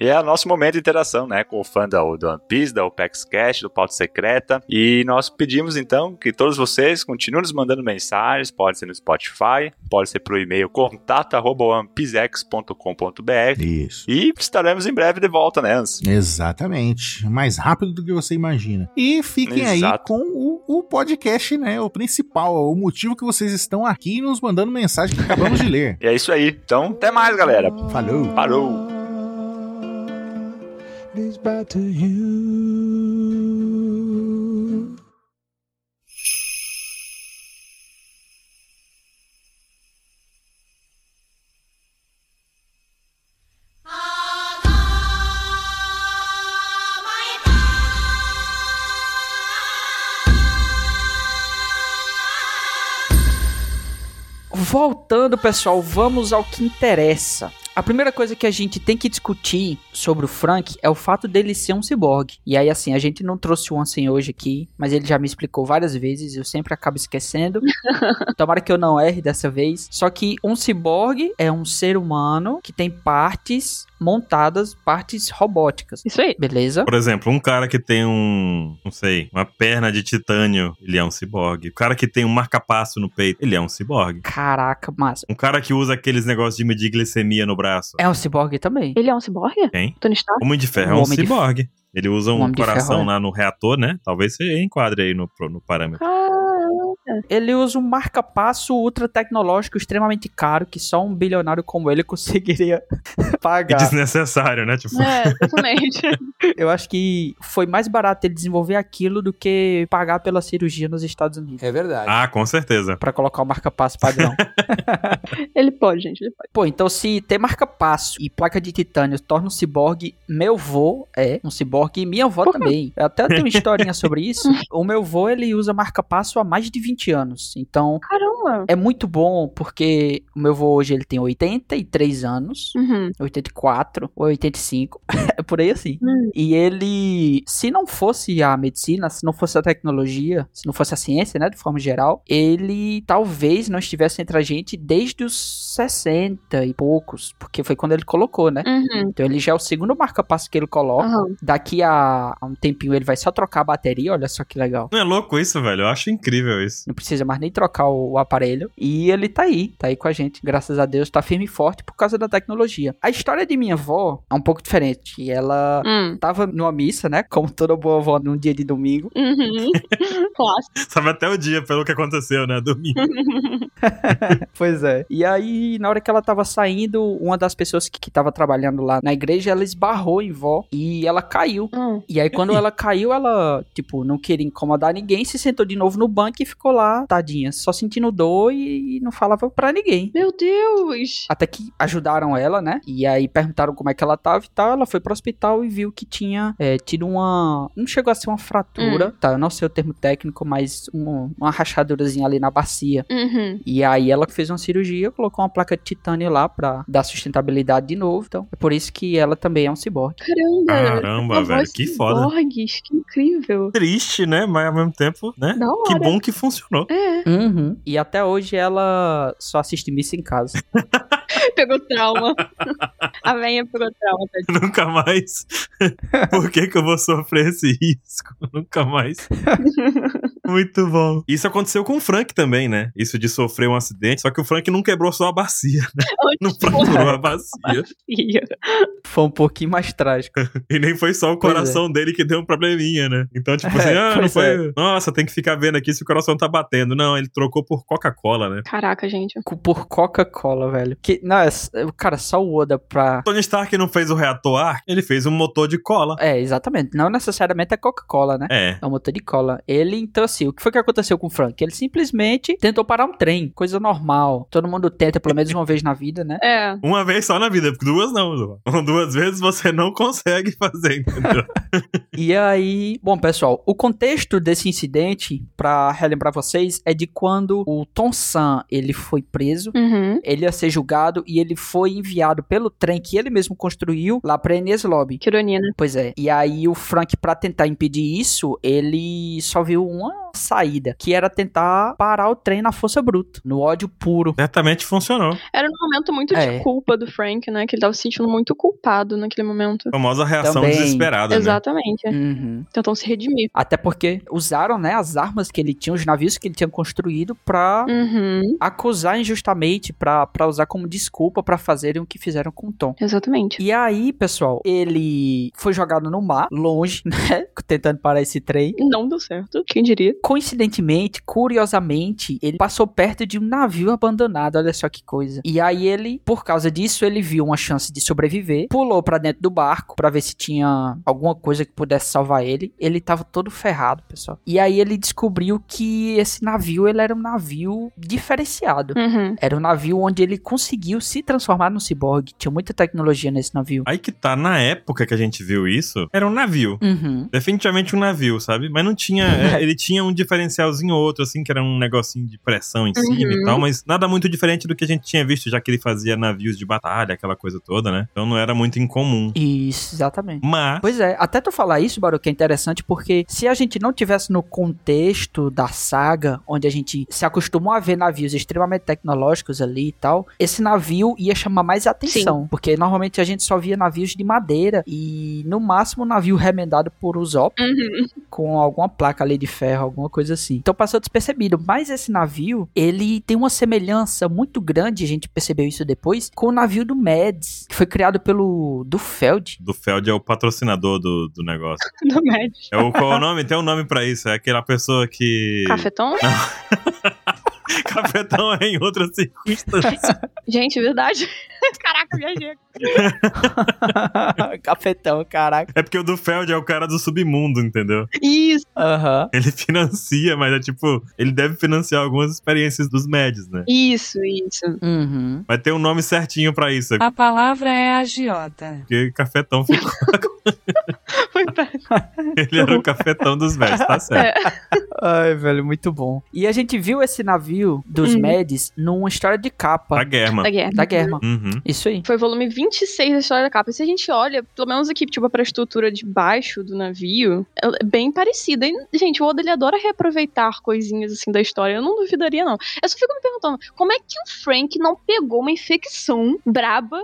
E é o nosso momento de interação, né, com o fã da, do One Piece, da OPEX Cash, do Pauta Secreta. E nós pedimos então que todos vocês continuem nos mandando mensagens, pode ser no Spotify, pode ser pro e-mail contato@onepzex.com.br. Isso. E estaremos em breve de volta, né, Ans? Exatamente. Mais rápido do que você imagina. E fiquem aí Exato. com o, o podcast, né? O principal, o motivo que vocês estão aqui nos mandando mensagem que acabamos de ler. E é isso aí. Então, até mais, galera. Falou! Parou! Voltando, pessoal, vamos ao que interessa. A primeira coisa que a gente tem que discutir sobre o Frank é o fato dele ser um ciborgue. E aí, assim, a gente não trouxe o Ansem hoje aqui, mas ele já me explicou várias vezes, eu sempre acabo esquecendo. Tomara que eu não erre dessa vez. Só que um ciborgue é um ser humano que tem partes montadas, partes robóticas. Isso aí. Beleza? Por exemplo, um cara que tem um, não sei, uma perna de titânio, ele é um ciborgue. O cara que tem um marca-passo no peito, ele é um ciborgue. Caraca, massa. Um cara que usa aqueles negócios de medir glicemia no braço. É um ciborgue também. Ele é um ciborgue? Tony Stark? Homem de Ferro é um Homem de ciborgue. Ele usa um coração Ferro é. lá no reator, né? Talvez você enquadre aí no, no parâmetro. Caramba. Ele usa um marca-passo ultra tecnológico extremamente caro que só um bilionário como ele conseguiria E pagar. desnecessário, né? Tipo, É, totalmente. Eu acho que foi mais barato ele desenvolver aquilo do que pagar pela cirurgia nos Estados Unidos. É verdade. ah, com certeza. Pra colocar o marca-passo padrão. ele pode, gente, ele pode. Pô, então se ter marca-passo e placa de titânio torna um ciborgue, meu vô é um ciborgue e minha avó também. Eu até tenho uma historinha sobre isso. O meu vô, ele usa marca-passo há mais de 20 anos. Então, Caramba. é muito bom porque o meu vô hoje ele tem 83 anos. Uhum. 84 ou 85, é por aí assim. Hum. E ele, se não fosse a medicina, se não fosse a tecnologia, se não fosse a ciência, né, de forma geral, ele talvez não estivesse entre a gente desde os 60 e poucos, porque foi quando ele colocou, né? Uhum. Então ele já é o segundo marca-passo que ele coloca. Daqui daqui a a um tempinho ele vai só trocar a bateria, olha só que legal. Não é louco isso, velho? Eu acho incrível isso. Não precisa mais nem trocar o, o aparelho. E ele tá aí, tá aí com a gente. Graças a Deus, tá firme e forte por causa da tecnologia. A história de minha avó é um pouco diferente. Ela Hum. tava numa missa, né? Como toda boa avó num dia de domingo. Uhum. Sabe até o dia pelo que aconteceu, né? Domingo. Pois é. E aí, na hora que ela tava saindo, uma das pessoas que, que tava trabalhando lá na igreja, ela esbarrou em vó e ela caiu. Hum. E aí, quando ela caiu, ela, tipo, não queria incomodar ninguém, se sentou de novo no banco e ficou lá, tadinha, só sentindo dor e não falava pra ninguém. Meu Deus! Até que ajudaram ela, né? E aí perguntaram como é que ela tava e tal. Ela foi pro hospital e viu que tinha é, tido uma. Não chegou a ser uma fratura, tá? Eu não sei o termo técnico, mas um- uma rachadurazinha ali na bacia. Uhum. E aí ela fez uma cirurgia, colocou uma placa de titânio lá pra dar sustentabilidade de novo. Então, é por isso que ela também é um ciborgue. Caramba! Caramba, Uma velho, que foda. ciborgues, que incrível. Triste, né? Mas ao mesmo tempo, né? Da Que bom que funcionou. É, Uhum. E até hoje ela só assiste missa em casa. pegou trauma. A venha pegou trauma, tadinha. Nunca mais. Por que, que eu vou sofrer esse risco? Nunca mais. Muito bom. Isso aconteceu com o Frank também, né? Isso de sofrer um acidente. Só que o Frank não quebrou só a bacia, né? Não fraturou a bacia. Ia. Foi um pouquinho mais trágico. E nem foi só o Pois é. coração dele que deu um probleminha, né? Então, tipo assim, É, ah, não foi. Nossa, tem que ficar vendo aqui se o coração tá batendo. Não, ele trocou por Coca-Cola, né? Caraca, gente. Por Coca-Cola, velho. Que, não, é, cara, só o Oda pra. Tony Stark não fez o reator ar, ele fez um motor de cola. É, exatamente. Não necessariamente é Coca-Cola, né? É. É um motor de cola. Ele, então, assim, o que foi que aconteceu com o Frank? Ele simplesmente tentou parar um trem, coisa normal. Todo mundo tenta pelo menos uma vez na vida, né? É. Uma vez só na vida, porque duas não. Duas vezes você não consegue fazer, entendeu? E aí, bom, pessoal, o contexto desse incidente, pra relembrar vocês, é de quando o Tom San, ele foi preso. Uhum. Ele ia ser julgado e ele foi enviado pelo trem que ele mesmo construiu lá pra Enies Lobby. Que ironia, né? Pois é. E aí o Frank, pra tentar impedir isso, ele só viu uma saída, que era tentar parar o trem na força bruta, no ódio puro. Certamente funcionou. Era um momento muito É. de culpa do Frank, né? Que ele tava se sentindo muito culpado naquele momento. A famosa reação Também. desesperada, né? Exatamente. Uhum. Tentam se redimir. Até porque usaram, né, as armas que ele tinha, os navios que ele tinha construído pra Uhum. acusar injustamente, pra, pra usar como desculpa pra fazerem o que fizeram com o Tom. Exatamente. E aí, pessoal, ele foi jogado no mar, longe, né, tentando parar esse trem. Não deu certo. Quem diria? Coincidentemente, curiosamente, ele passou perto de um navio abandonado, olha só que coisa. E aí ele, por causa disso, ele viu uma chance de sobreviver, pulou pra dentro do barco pra ver se tinha alguma coisa que pudesse salvar ele. Ele tava todo ferrado, pessoal. E aí ele descobriu que esse navio, ele era um navio diferenciado. Uhum. Era um navio onde ele conseguiu se transformar num ciborgue. Tinha muita tecnologia nesse navio. Aí que tá, na época que a gente viu isso, era um navio. Uhum. Definitivamente um navio, sabe? Mas não tinha. é, ele tinha um diferencialzinho outro, assim, que era um negocinho de pressão em cima Uhum. e tal, mas nada muito diferente do que a gente tinha visto, já que ele fazia navios de batalha, aquela coisa toda, né? Então não era muito incomum. Isso, exatamente. Mas. Pois é, até tu falar isso, Baruch, é interessante porque se a gente não tivesse no contexto da saga, onde a gente se acostumou a ver navios extremamente tecnológicos ali e tal, esse navio ia chamar mais atenção. Porque normalmente a gente só via navios de madeira e no máximo um navio remendado por Usopp Uhum. com alguma placa ali de ferro, alguma coisa assim. Então passou despercebido. Mas esse navio, ele tem uma semelhança muito grande, a gente percebeu isso depois, com o navio do Mads, que foi criado pelo do Feld. Do Feld é o patrocinador do, do negócio. Do médico. É o, qual é o nome? Tem um nome pra isso. É aquela pessoa que. Cafetão? Cafetão é em outras circunstâncias. Gente, verdade. Viajei. Cafetão, caraca. É porque o do Feld é o cara do submundo, entendeu? Isso. Aham. Ele financia, mas é tipo, ele deve financiar algumas experiências dos médios, né? Isso, isso. Uhum. Vai ter um nome certinho pra isso, A palavra é agiota. porque cafetão ficou. Foi. Ele era o cafetão dos velhos, tá certo. É. Ai, velho, muito bom. E a gente viu esse navio dos Uhum. Medes numa história de capa Da guerra. Da guerra. da guerra. Uhum. Isso aí. Foi o volume 26 da história da capa. E se a gente olha, pelo menos aqui, tipo, pra estrutura de baixo do navio, é bem parecida. E, gente, o Oda, ele adora reaproveitar coisinhas, assim, da história. Eu não duvidaria, não. Eu só fico me perguntando, como é que o Frank não pegou uma infecção braba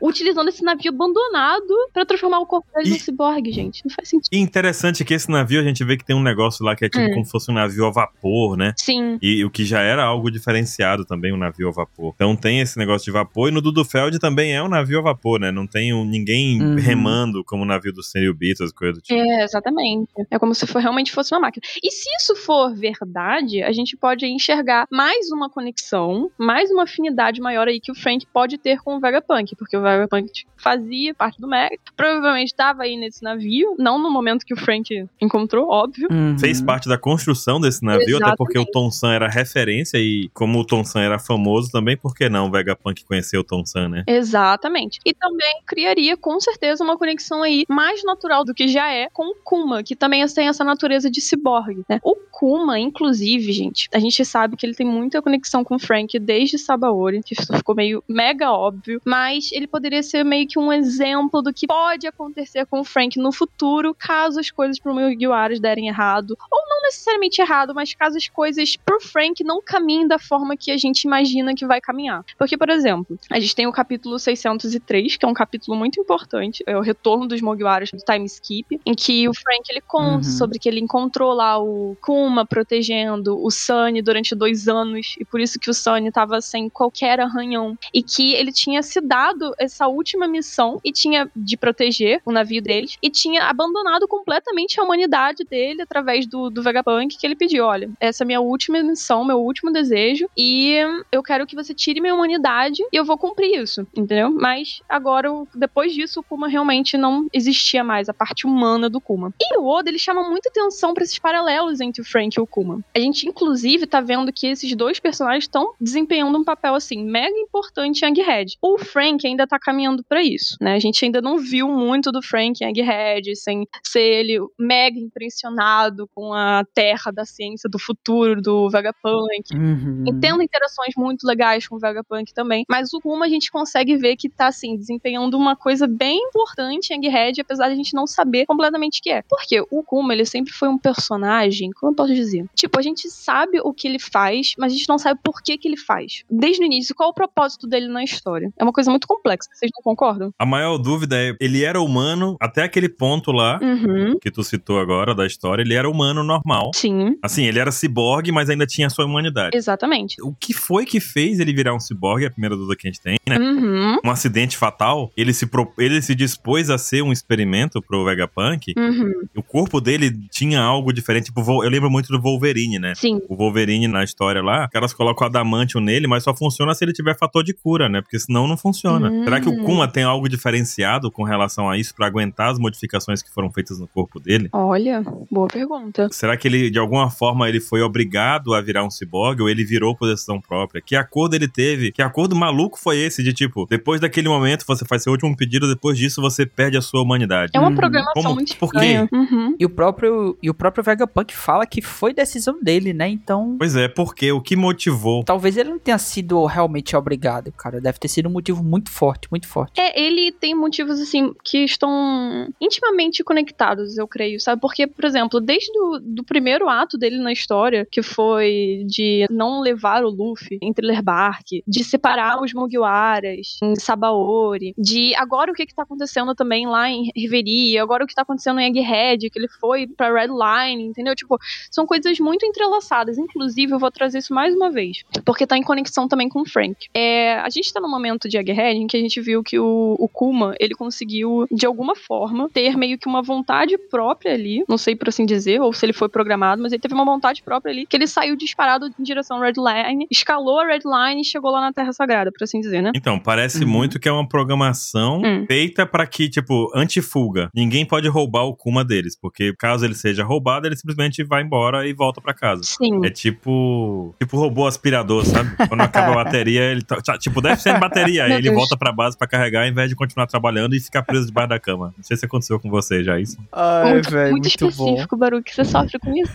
utilizando esse navio abandonado pra transformar o corpo dele E- no ciborgue, gente? Não faz sentido. E interessante que esse navio, a gente vê que tem um negócio lá que é tipo Hum. como se fosse um navio a vapor, né? Sim. E o que já era algo diferenciado também, um navio a vapor. Então tem esse negócio de vapor, e no Dudufeld também é um navio a vapor, né? Não tem um- ninguém Uhum. remando como o navio do Senhor Beatles, coisa do tipo. É, exatamente. É como se for, realmente fosse uma máquina. E se isso for verdade, a gente pode enxergar mais uma conexão, mais uma afinidade maior aí que o Frank pode ter com o Vegapunk, porque o Vegapunk fazia parte do Mega, provavelmente estava aí nesse navio, não no momento que o Frank encontrou, óbvio. Uhum. Fez parte da construção desse navio, até porque o Tom San era referência e como o Tom San era famoso também, por que não o Vegapunk conheceu o Tom San, né? Exatamente. E também criaria, com certeza, uma conexão aí mais natural do que já é com o Kuma, que também tem essa natureza de ciborgue, né? O Kuma, inclusive, gente, a gente sabe que ele tem muita conexão com o Frank desde Sabaori, que isso ficou meio mega óbvio, mas ele poderia ser meio que um exemplo do que pode acontecer com o Frank no futuro, caso as coisas pro Mugiwaras derem errado, ou não necessariamente errado, mas caso as coisas pro Frank não caminhem da forma que a gente imagina que vai caminhar. Porque, por exemplo, a gente tem o capítulo 603, que é um capítulo muito importante, é o retorno dos Mugiwaras do time skip, em que o Frank ele conta Uhum. sobre que ele encontrou lá o Kuma protegendo o Sunny durante dois anos, e por isso que o Sunny tava sem qualquer arranhão, e que ele tinha se dado essa última missão e tinha de proteger o navio deles, e tinha abandonado completamente a humanidade dele através do, do Vegapunk, que ele pediu, olha, essa é a minha última missão, meu último desejo, e eu quero que você tire minha humanidade e eu vou cumprir isso, entendeu? Mas agora, depois disso, o Kuma realmente não existia mais, a parte humana do Kuma. E o Oda, ele chama muita atenção pra esses paralelos entre o Frank e o Kuma. A gente, inclusive, tá vendo que esses dois personagens estão desempenhando um papel, assim, mega importante em Egghead. O Frank ainda tá caminhando pra isso, né? A gente ainda não viu muito do Frank em Egghead, sem ser ele mega impressionado com a terra da ciência do futuro do Vegapunk. Uhum. E tendo interações muito legais com o Vegapunk também. Mas o Kuma a gente consegue ver que tá, assim, desempenhando uma coisa bem importante em Egghead, apesar de a gente não saber completamente o que é. Porque o Kuma, ele sempre foi um personagem, como eu posso dizer? Tipo, a gente sabe o que ele faz, mas a gente não sabe por que que ele faz. Desde o início, qual o propósito dele na história? É uma coisa muito complexa, vocês não concordam? A maior dúvida é, ele era humano até aquele ponto lá, Uhum. que tu citou agora da história, ele era humano normal. Sim, Assim, ele era ciborgue, mas ainda tinha a sua humanidade. exatamente. O que foi que fez ele virar um ciborgue? É a primeira dúvida que a gente tem, né? Uhum. Um acidente fatal. Ele se, pro- ele se dispôs a ser um experimento pro Vegapunk. Uhum. O corpo dele tinha algo diferente. Tipo, eu lembro muito do Wolverine, né? Sim. O Wolverine na história lá, os caras colocam adamantium nele, mas só funciona se ele tiver fator de cura, né? Porque senão não funciona. Será que o Kuma tem algo diferenciado com relação a isso pra aguentar as modificações que foram feitas no corpo dele? Olha, boa pergunta. Será que ele, de alguma forma, ele foi obrigado a virar um ciborgue ou ele virou por decisão própria? Que acordo ele teve? Que acordo maluco foi esse de tipo, depois daquele momento você faz seu último pedido, depois disso você perde a sua humanidade? É uma Uhum. programação Como- muito por quê? Uhum. E o próprio e o próprio Vegapunk fala que foi decisão dele, né? Então, Pois é, porque o que motivou? talvez ele não tenha sido realmente obrigado, cara. Deve ter sido um motivo muito forte, muito forte. É, ele tem motivos, assim, que estão intimamente conectados, eu creio, sabe? Porque, por exemplo, desde o do primeiro ato dele na história, que foi de não levar o Luffy em Thriller Bark, de separar os Mugiwaras em Sabaori, de agora o que que tá acontecendo também lá em Reverie, agora o que tá acontecendo em Egghead, que ele foi pra Red Line, entendeu? Tipo, são coisas muito entrelaçadas. Inclusive, eu vou trazer isso mais uma vez, porque tá em conexão também com o Frank. É, a gente tá num momento de Egghead em que a gente viu que o, o Kuma, ele conseguiu, de alguma forma, ter meio que uma vontade própria ali, não sei por assim dizer, ou se ele foi programado, mas ele teve uma vontade própria ali, que ele saiu disparado em direção à Red Line, escalou a Red Line e chegou lá na Terra Sagrada, por assim dizer, né? Então, parece Uhum. muito que é uma programação Hum. feita pra que, tipo, antifuga. Ninguém pode roubar o Kuma deles, porque caso ele seja roubado, ele simplesmente vai embora e volta pra casa. Sim. É tipo. Tipo robô aspirador, sabe? Quando acaba a bateria, ele. tá- tipo, deve ser bateria. Aí ele Deus. volta pra base pra carregar, ao invés de continuar trabalhando e ficar preso debaixo da cama. Não sei se aconteceu com você já isso. Ai, muito, velho, muito muito, bom. específico, Baru, que você sofre com isso.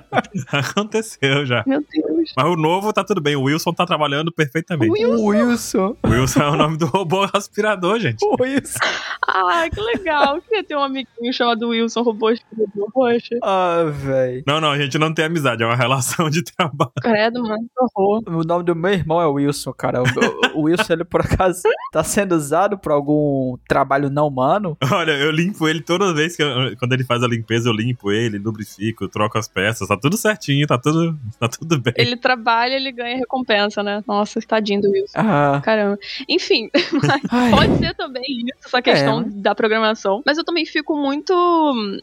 Aconteceu já. Meu Deus. Mas o novo tá tudo bem. O Wilson tá trabalhando perfeitamente. Wilson. Wilson. O Wilson é o nome do robô aspirador, gente. Wilson. Ai, que legal. Eu queria ter um amiguinho chamado Wilson Robô Aspirador. Poxa. Ah, velho. Não, não, a gente não tem amizade, é uma relação de trabalho. Credo, mano. Que horror. O nome do meu irmão é Wilson, cara. O, o Wilson, ele por acaso tá sendo usado pra algum trabalho não humano? Olha, eu limpo ele toda vez que eu- quando ele faz a limpeza, eu limpo ele, lubrifico, troco as peças, tá tudo certinho, tá tudo, tá tudo bem. Ele trabalha, ele ganha recompensa, né? Nossa, tadinho do Wilson. Ah. Caramba. Enfim, pode ser também isso, essa questão É. da programação. Mas eu também fico muito.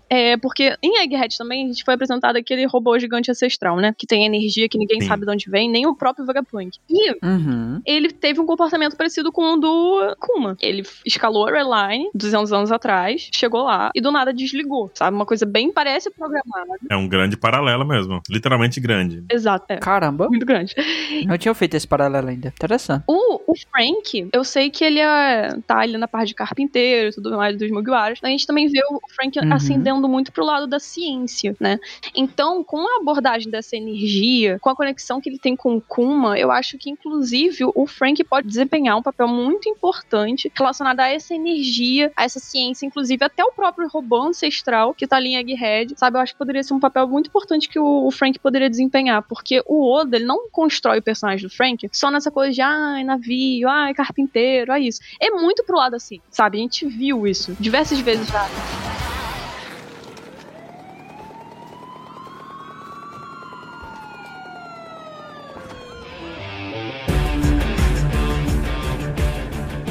É, porque em Egghead também a gente foi apresentado aquele robô gigante ancestral, né? Que tem energia que ninguém Sim. sabe de onde vem, nem o próprio Vegapunk. E Uhum. ele teve um comportamento parecido com o do Kuma. Ele escalou a Redline 200 anos atrás, chegou lá e do nada desligou, sabe? Uma coisa bem parece programada. É um grande paralelo mesmo, literalmente grande. Exato, é. Caramba. Muito grande. Não tinha feito esse paralelo ainda. Interessante. O, o Frank, eu sei que ele é, tá ali na parte de carpinteiro e tudo mais dos Mugiwaras. A gente também vê o Frank Uhum. ascendendo muito pro lado da ciência, né? Então, com a abordagem dessa energia, com a conexão que ele tem com o Kuma, eu acho que, inclusive, o Frank pode desempenhar um papel muito importante relacionado a essa energia, a essa ciência, inclusive até o próprio robô ancestral que tá ali em Egghead, sabe? Eu acho que poderia ser um papel muito importante que o, o Frank poderia desempenhar, porque o Oda, ele não constrói o personagem do Frank só nessa coisa de, ai, navio, ai, carpinteiro, ai, isso. É muito pro lado assim, sabe? A gente viu isso diversas vezes já.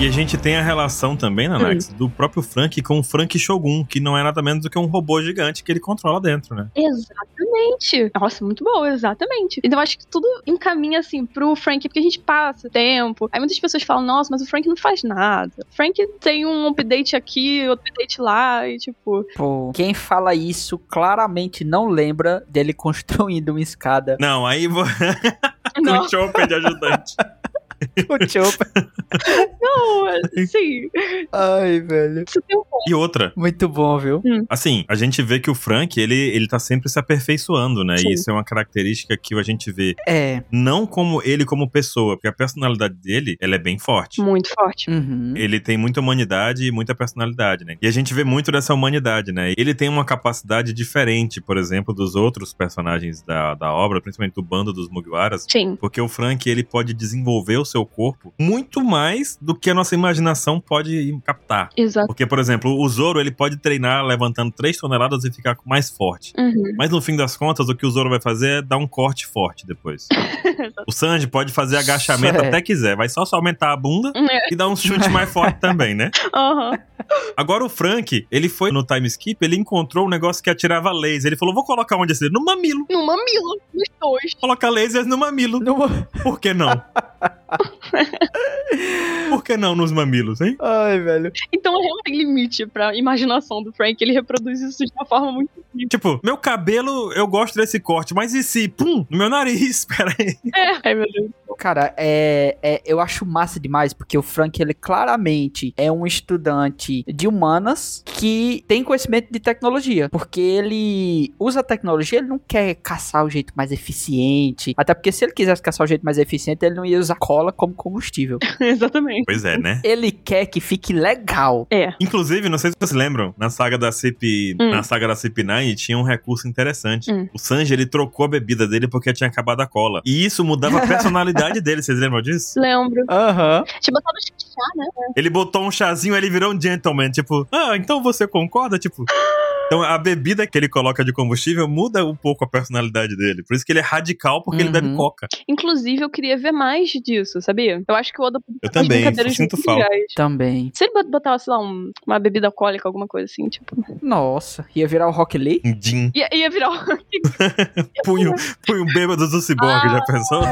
E a gente tem a relação também, Nanax, do próprio Frank com o Frank Shogun, que não é nada menos do que um robô gigante que ele controla dentro, né? Exatamente. Nossa, muito bom, exatamente. Então eu acho que tudo encaminha assim pro Frank, porque a gente passa tempo. Aí muitas pessoas falam, nossa, mas o Frank não faz nada. O Frank tem um update aqui, outro update lá, e tipo. Pô, quem fala isso claramente não lembra dele construindo uma escada. Não, aí com o Chopper de ajudante. o Chopper. não, assim. Ai, velho. Isso tem um ponto. E outra, Muito bom, viu? Assim, a gente vê que o Frank, ele, ele tá sempre se aperfeiçoando, né? Sim. E isso é uma característica que a gente vê É. não como ele como pessoa, porque a personalidade dele, ela é bem forte. Muito forte. Uhum. Ele tem muita humanidade e muita personalidade, né? E a gente vê muito dessa humanidade, né? Ele tem uma capacidade diferente, por exemplo, dos outros personagens da, da obra, principalmente do bando dos Mugiwaras. Sim. Porque o Frank, ele pode desenvolver o seu corpo muito mais do que a nossa imaginação pode captar. Exato. Porque, por exemplo, o Zoro, ele pode treinar levantando 3 toneladas e ficar mais forte. Uhum. Mas no fim das contas, o que o Zoro vai fazer é dar um corte forte depois. o Sanji pode fazer agachamento É. até quiser, vai só, só aumentar a bunda É. e dar um chute mais forte também, né? Aham. Agora o Frank, ele foi no time skip, ele encontrou um negócio que atirava laser. Ele falou: vou colocar onde esse? No mamilo. No mamilo, nos dois. Coloca lasers no mamilo. Não- Por que não? Por que não nos mamilos, hein? Ai, velho. Então realmente tem limite pra imaginação do Frank. Ele reproduz isso de uma forma muito. Tipo, meu cabelo, eu gosto desse corte, mas e se, pum, no meu nariz, pera aí. É, ai meu Deus. Cara, é, é- eu acho massa demais, porque o Frank, ele claramente é um estudante de humanas que tem conhecimento de tecnologia. Porque ele usa a tecnologia, ele não quer caçar o jeito mais eficiente. Até porque se ele quisesse caçar o jeito mais eficiente, ele não ia usar cola como combustível. Exatamente. Pois é, né? ele quer que fique legal. É. Inclusive, não sei se vocês lembram, na saga da CP, Hum. na saga da CP9 tinha um recurso interessante. Hum. O Sanji, ele trocou a bebida dele porque tinha acabado a cola. E isso mudava a personalidade dele, vocês lembram disso? Lembro. Aham. Tinha botado chá, né? Ele botou um chazinho, ele virou um gentleman, tipo, ah, então você concorda? Tipo. Então a bebida que ele coloca de combustível muda um pouco a personalidade dele. Por isso que ele é radical, porque ele Uhum. bebe coca. Inclusive, eu queria ver mais disso, sabia? Eu acho que o Oda podia Eu também, eu sinto falta. Também. Se ele botava, sei lá, um- uma bebida alcoólica, alguma coisa assim, tipo. Nossa, ia virar o Rock Lee? Um gin. Ia, ia virar um. Punho, punho bêbado do ciborgue, já pensou?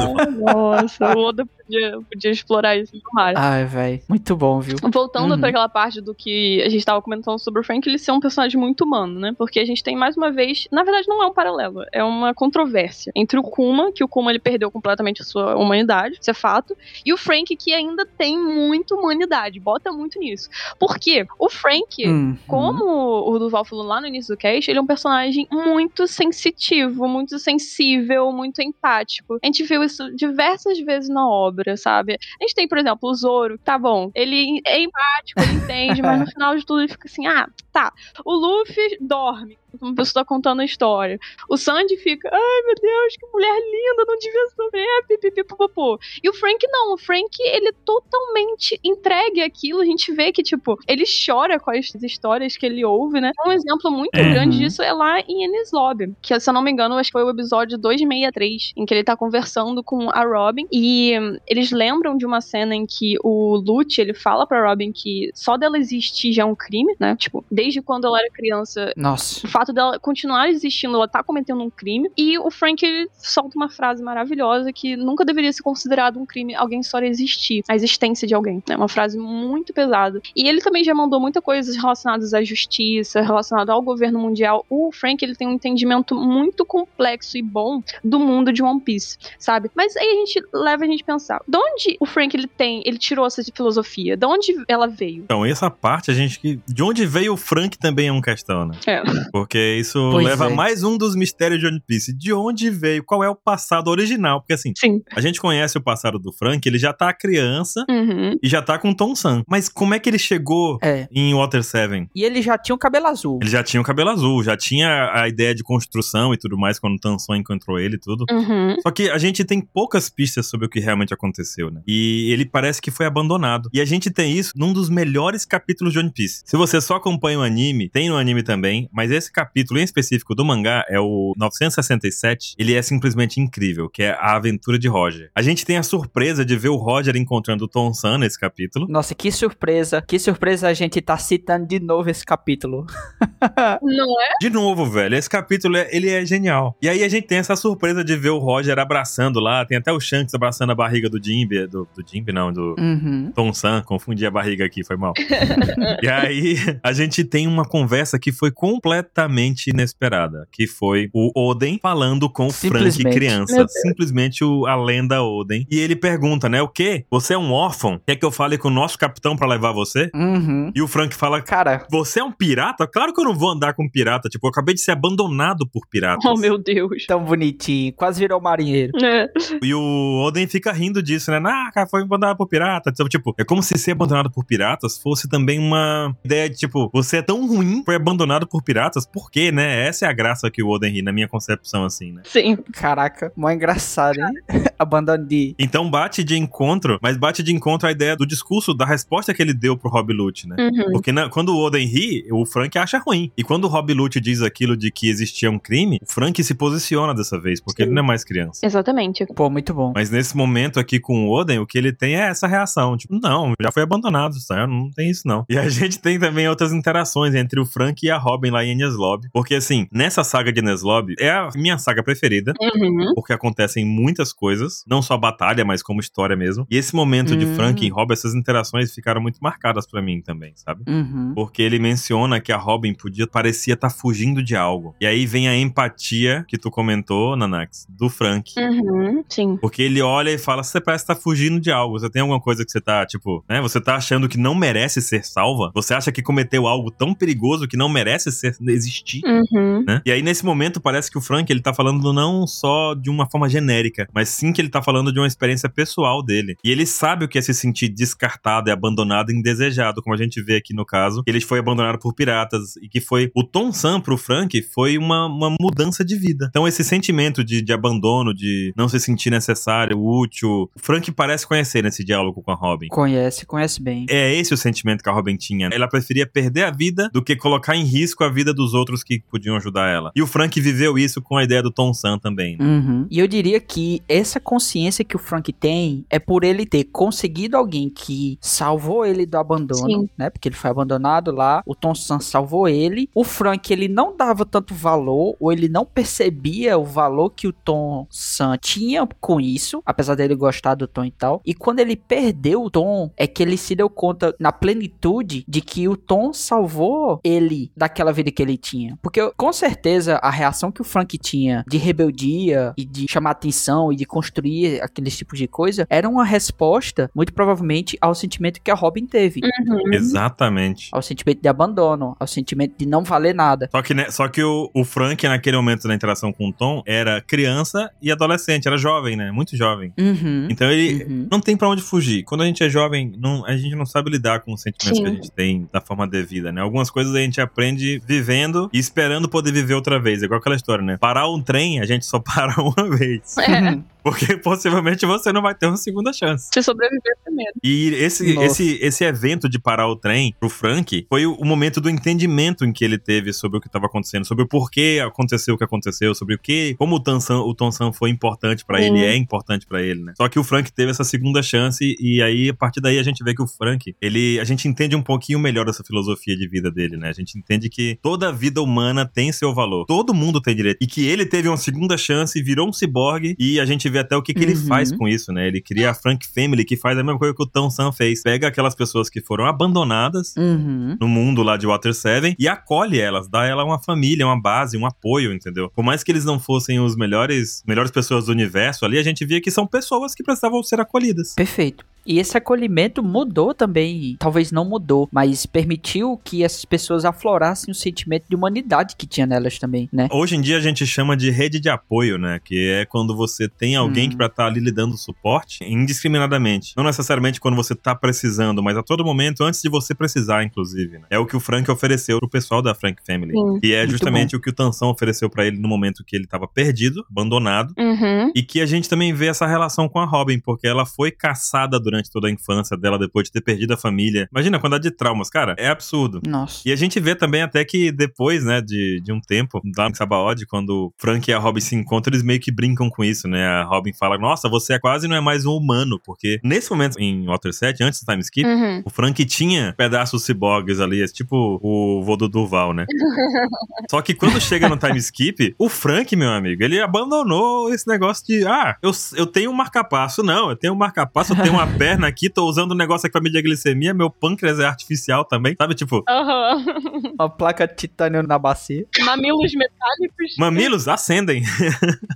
Nossa, o Oda podia, podia explorar isso mais. Ai, velho. Muito bom, viu? Voltando Uhum. pra aquela parte do que a gente tava comentando sobre o Frank, ele ser um personagem muito humano. Acontecendo, né? Porque a gente tem mais uma vez, na verdade não é um paralelo, é uma controvérsia entre o Kuma, que o Kuma ele perdeu completamente a sua humanidade, isso é fato, e o Frank que ainda tem muita humanidade, bota muito nisso. Por quê? O Frank, Hum, como o Duval falou lá no início do cast, ele é um personagem muito sensitivo, muito sensível, muito empático. A gente viu isso diversas vezes na obra, sabe? A gente tem, por exemplo, o Zoro, tá bom, ele é empático, ele entende, mas no final de tudo ele fica assim, ah, tá. O Luffy dorme, como a pessoa tá contando a história. O Sandy fica, ai meu Deus, que mulher linda, não devia sofrer, pipipipopopô. E o Frank não, o Frank, ele é totalmente entregue àquilo, a gente vê que, tipo, ele chora com as histórias que ele ouve, né? Um exemplo muito Uhum. grande disso é lá em Ennis Lobby, que se eu não me engano, acho que foi o episódio 263, em que ele tá conversando com a Robin, e hum, eles lembram de uma cena em que o Lute, ele fala pra Robin que só dela existir já é um crime, né? Tipo, desde quando ela era criança, Nossa. O fato dela continuar existindo, ela tá cometendo um crime. E o Frank ele solta uma frase maravilhosa que nunca deveria ser considerado um crime alguém só existir, a existência de alguém. É uma frase muito pesada. E ele também já mandou muita coisas relacionadas à justiça, relacionado ao governo mundial. O Frank ele tem um entendimento muito complexo e bom do mundo de One Piece, sabe? Mas aí a gente leva a gente a pensar, de onde o Frank ele tem, ele tirou essa filosofia? De onde ela veio? Então, essa parte, a gente que. De onde veio o Frank também é uma questão, né? É. Porque isso Pois leva é. mais um dos mistérios de One Piece. De onde veio? Qual é o passado original? Porque assim, Sim. a gente conhece o passado do Frank, ele já tá criança Uhum. e já tá com Tom San. Mas como é que ele chegou É. em Water 7? E ele já tinha o cabelo azul. Ele já tinha o cabelo azul, já tinha a ideia de construção e tudo mais quando o Tanson encontrou ele e tudo. Uhum. Só que a gente tem poucas pistas sobre o que realmente aconteceu, né? E ele parece que foi abandonado. E a gente tem isso num dos melhores capítulos de One Piece. Se você só acompanha o anime, tem no anime também, mas esse capítulo em específico do mangá é o 967. Ele é simplesmente incrível, que é a aventura de Roger. A gente tem a surpresa de ver o Roger encontrando o Tom San nesse capítulo. Nossa, que surpresa. Que surpresa a gente tá citando de novo esse capítulo. Não é? De novo, velho, esse capítulo é- ele é genial. E aí a gente tem essa surpresa de ver o Roger abraçando lá, tem até o Shanks abraçando a barriga do Jimby, do, do Jimby não, do Uhum. Tom San, confundi a barriga aqui, foi mal. e aí a gente tem uma conversa que foi completamente inesperada, que foi o Oden falando com o Frank Simplesmente. criança, simplesmente o, a lenda Oden. E ele pergunta, né, o quê? Você é um órfão? Quer que eu fale com o nosso capitão pra levar você? Uhum. E o Frank fala, Cara, você é um pirata? Claro que eu não vou andar com pirata. Tipo, eu acabei de ser abandonado por piratas. Oh, meu Deus. tão bonitinho. Quase virou marinheiro. É. E o Oden fica rindo disso, né? Ah, cara, foi abandonado por pirata. Então, tipo, é como se ser abandonado por piratas fosse também uma ideia de, tipo, você é tão ruim, foi abandonado por piratas, por quê, né? Essa é a graça que o Oden ri, na minha concepção, assim, né? Sim. Caraca, mó engraçado, hein? Abandono de. Então bate de encontro, mas bate de encontro a ideia do discurso, da resposta que ele deu pro Rob Lute, né? Uhum. Porque na- quando o Oden ri, o Frank acha ruim. E quando o Rob Lute diz aquilo de que existia um crime, o Frank se posiciona dessa vez, porque Sim. ele não é mais criança. Exatamente. Pô, muito bom. Mas nesse momento aqui com o Oden, o que ele tem é essa reação. Tipo, não, já foi abandonado, sabe? Não tem isso, não. E a gente tem também outras interações entre o Frank e a Robin lá em Enies Porque, assim, nessa saga de Enies Lobby, é a minha saga preferida. Uhum. Porque acontecem muitas coisas, não só batalha, mas como história mesmo. E esse momento de Hum. Frank e Robin, essas interações ficaram muito marcadas pra mim também, sabe? Uhum. Porque ele menciona que a Robin podia parecia estar fugindo de algo. E aí vem a empatia que tu comentou, Nanax, do Frank. Uhum. Sim. Porque ele olha e fala: você parece estar fugindo de algo. Você tem alguma coisa que você tá, tipo, né? Você tá achando que não merece ser salva? Você acha que cometeu algo tão perigoso que não merece ser, existir? Uhum. Né? E aí, nesse momento, parece que o Frank ele tá falando não só de uma forma genérica, mas sim que ele tá falando de uma experiência pessoal dele. E ele sabe o que é se sentir descartado e abandonado e indesejado, como a gente vê aqui no caso. que Ele foi abandonado por piratas e que foi o Tom Sam pro Frank foi uma, uma mudança de vida. Então, esse sentimento de, de abandono, de não se sentir necessário, útil, o Frank parece conhecer nesse diálogo com a Robin. Conhece, conhece bem. É esse o sentimento que a Robin tinha. Ela preferia perder a vida do que colocar em risco a vida dos outros que podiam ajudar ela. E o Frank viveu isso com a ideia do Tom Sam também. né? Uhum. E eu diria que essa consciência que o Frank tem é por ele ter conseguido alguém que salvou ele do abandono, Sim. né? Porque ele foi abandonado lá, o Tom San salvou ele. O Frank, ele não dava tanto valor, ou ele não percebia o valor que o Tom San tinha com isso, apesar dele gostar do Tom e tal. E quando ele perdeu o Tom, é que ele se deu conta na plenitude de que o Tom salvou ele daquela vida que ele tinha. Porque com certeza a reação que o Frank tinha de rebeldia e de chamar atenção e de construir aqueles tipos de coisa era uma resposta, muito provavelmente, ao sentimento que a Robin teve. Uhum. Exatamente. Ao sentimento de abandono, ao sentimento de não valer nada. Só que, né, só que o, o Frank, naquele momento da interação com o Tom, era criança e adolescente, era jovem, né? Muito jovem. Uhum. Então ele Uhum. não tem pra onde fugir. Quando a gente é jovem, não- a gente não sabe lidar com os sentimentos Sim. que a gente tem da forma devida, né? Algumas coisas a gente aprende vivendo e esperando poder viver outra vez. É igual aquela história, né? Parar um trem, a gente só para uma vez. É, Porque possivelmente você não vai ter uma segunda chance. se sobreviver primeiro. E esse, Nossa. esse, esse evento de parar o trem pro Frank foi o, momento do entendimento em que ele teve sobre o que estava acontecendo, sobre o porquê aconteceu o que aconteceu, sobre o que, como o Tom Sam, o Tom Sam foi importante pra ele, Sim. é importante pra ele, né? Só que o Frank teve essa segunda chance e aí a partir daí a gente vê que o Frank, ele, a gente entende um pouquinho melhor essa filosofia de vida dele, né? A gente entende que toda vida humana tem seu valor, todo mundo tem direito e que ele teve uma segunda chance, virou um ciborgue e a gente vê até o que, que ele Uhum. faz com isso, né? Ele cria a Frank Family, que faz a mesma coisa que o Tom Sam fez. Pega aquelas pessoas que foram abandonadas Uhum. no mundo lá de Water Seven e acolhe elas, dá ela uma família, uma base, um apoio, entendeu? Por mais que eles não fossem os melhores, melhores pessoas do universo ali, a gente via que são pessoas que precisavam ser acolhidas. Perfeito. E esse acolhimento mudou também, talvez não mudou, mas permitiu que essas pessoas aflorassem o sentimento de humanidade que tinha nelas também, né? Hoje em dia a gente chama de rede de apoio, né? Que é quando você tem alguém Hum. que pra estar ali lhe dando suporte indiscriminadamente. Não necessariamente quando você tá precisando, mas a todo momento, antes de você precisar, inclusive. né? É o que o Frank ofereceu pro pessoal da Frank Family. Sim. E é justamente o que o Tansão ofereceu pra ele no momento que ele tava perdido, abandonado. Uhum. E que a gente também vê essa relação com a Robin, porque ela foi caçada durante toda a infância dela, depois de ter perdido a família. Imagina a quantidade de traumas, cara. É absurdo. Nossa. E a gente vê também até que depois, né, de, de um tempo, lá em Sabaody, quando o Frank e a Robin se encontram, eles meio que brincam com isso, né? A Robin fala, nossa, você é quase não é mais um humano, porque nesse momento, em Water 7, antes do time skip, Uhum. o Frank tinha pedaços ciborgues ali, é tipo o vô do Duval, né? Só que quando chega no time skip, o Frank, meu amigo, ele abandonou esse negócio de, ah, eu, eu tenho um marcapasso. Não, eu tenho um marcapasso, eu tenho uma perna aqui, tô usando um negócio aqui pra medir a glicemia, meu pâncreas é artificial também, sabe? Tipo, Aham. Uma placa de titânio na bacia. Mamilos metálicos. Mamilos acendem.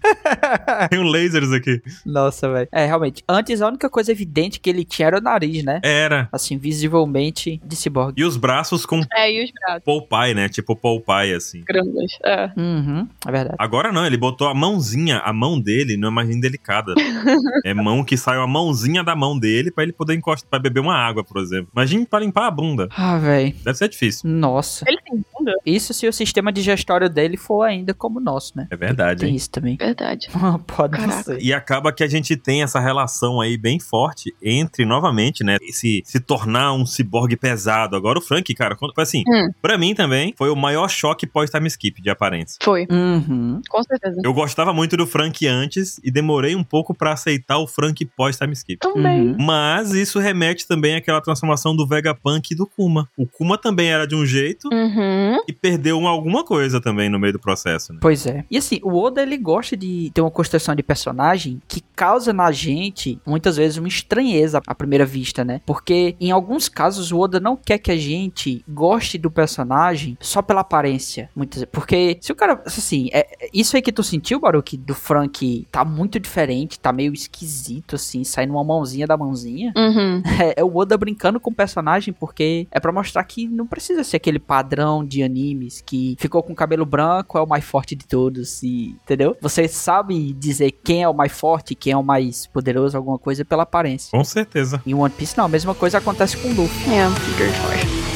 Tem um lasers aqui. Nossa, velho. É, realmente. Antes, a única coisa evidente que ele tinha era o nariz, né? Era. Assim, visivelmente de ciborgue. E os braços com É, e os braços Popeye, né? Tipo Popeye, assim. grandes. É. Uhum, é verdade. Agora não, ele botou a mãozinha, a mão dele não é mais indelicada. é mão que sai a mãozinha da mão dele pra ele poder encostar, pra beber uma água, por exemplo. Imagine pra limpar a bunda. Ah, velho. Deve ser difícil. Nossa. Ele tem bunda? Isso se o sistema digestório dele for ainda como o nosso, né? É verdade, Tem hein? isso também. Verdade. Pode Caraca. ser. E acaba que a gente tem essa relação aí bem forte entre, novamente, né? Esse se tornar um ciborgue pesado. Agora o Frank, cara, quando- foi assim, Hum. pra mim também, foi o maior choque pós-time skip de aparência. Foi, Uhum. com certeza. Eu gostava muito do Frank antes e demorei um pouco pra aceitar o Frank pós-time skip. Também. Uhum. Mas isso remete também àquela transformação do Vegapunk e do Kuma. O Kuma também era de um jeito Uhum. e perdeu um- alguma coisa também no meio do processo, né? Pois é. E assim, o Oda ele gosta de ter uma construção de personagem que causa na gente muitas vezes uma estranheza à primeira vista, né? Porque em alguns casos o Oda não quer que a gente goste do personagem só pela aparência, muitas vezes. Porque se o cara, assim, é, é isso aí que tu sentiu, Baruque, do Frank tá muito diferente, tá meio esquisito assim, saindo uma mãozinha da mãozinha. Uhum. É, é o Oda brincando com o personagem porque é pra mostrar que não precisa ser aquele padrão de animes que ficou com cabelo branco, é o mais forte de todos, e, entendeu? Você sabe dizer quem é o mais forte, quem é o mais poderoso, alguma coisa pela aparência. Com certeza. Em One Piece não, a mesma coisa acontece com o Luffy. É.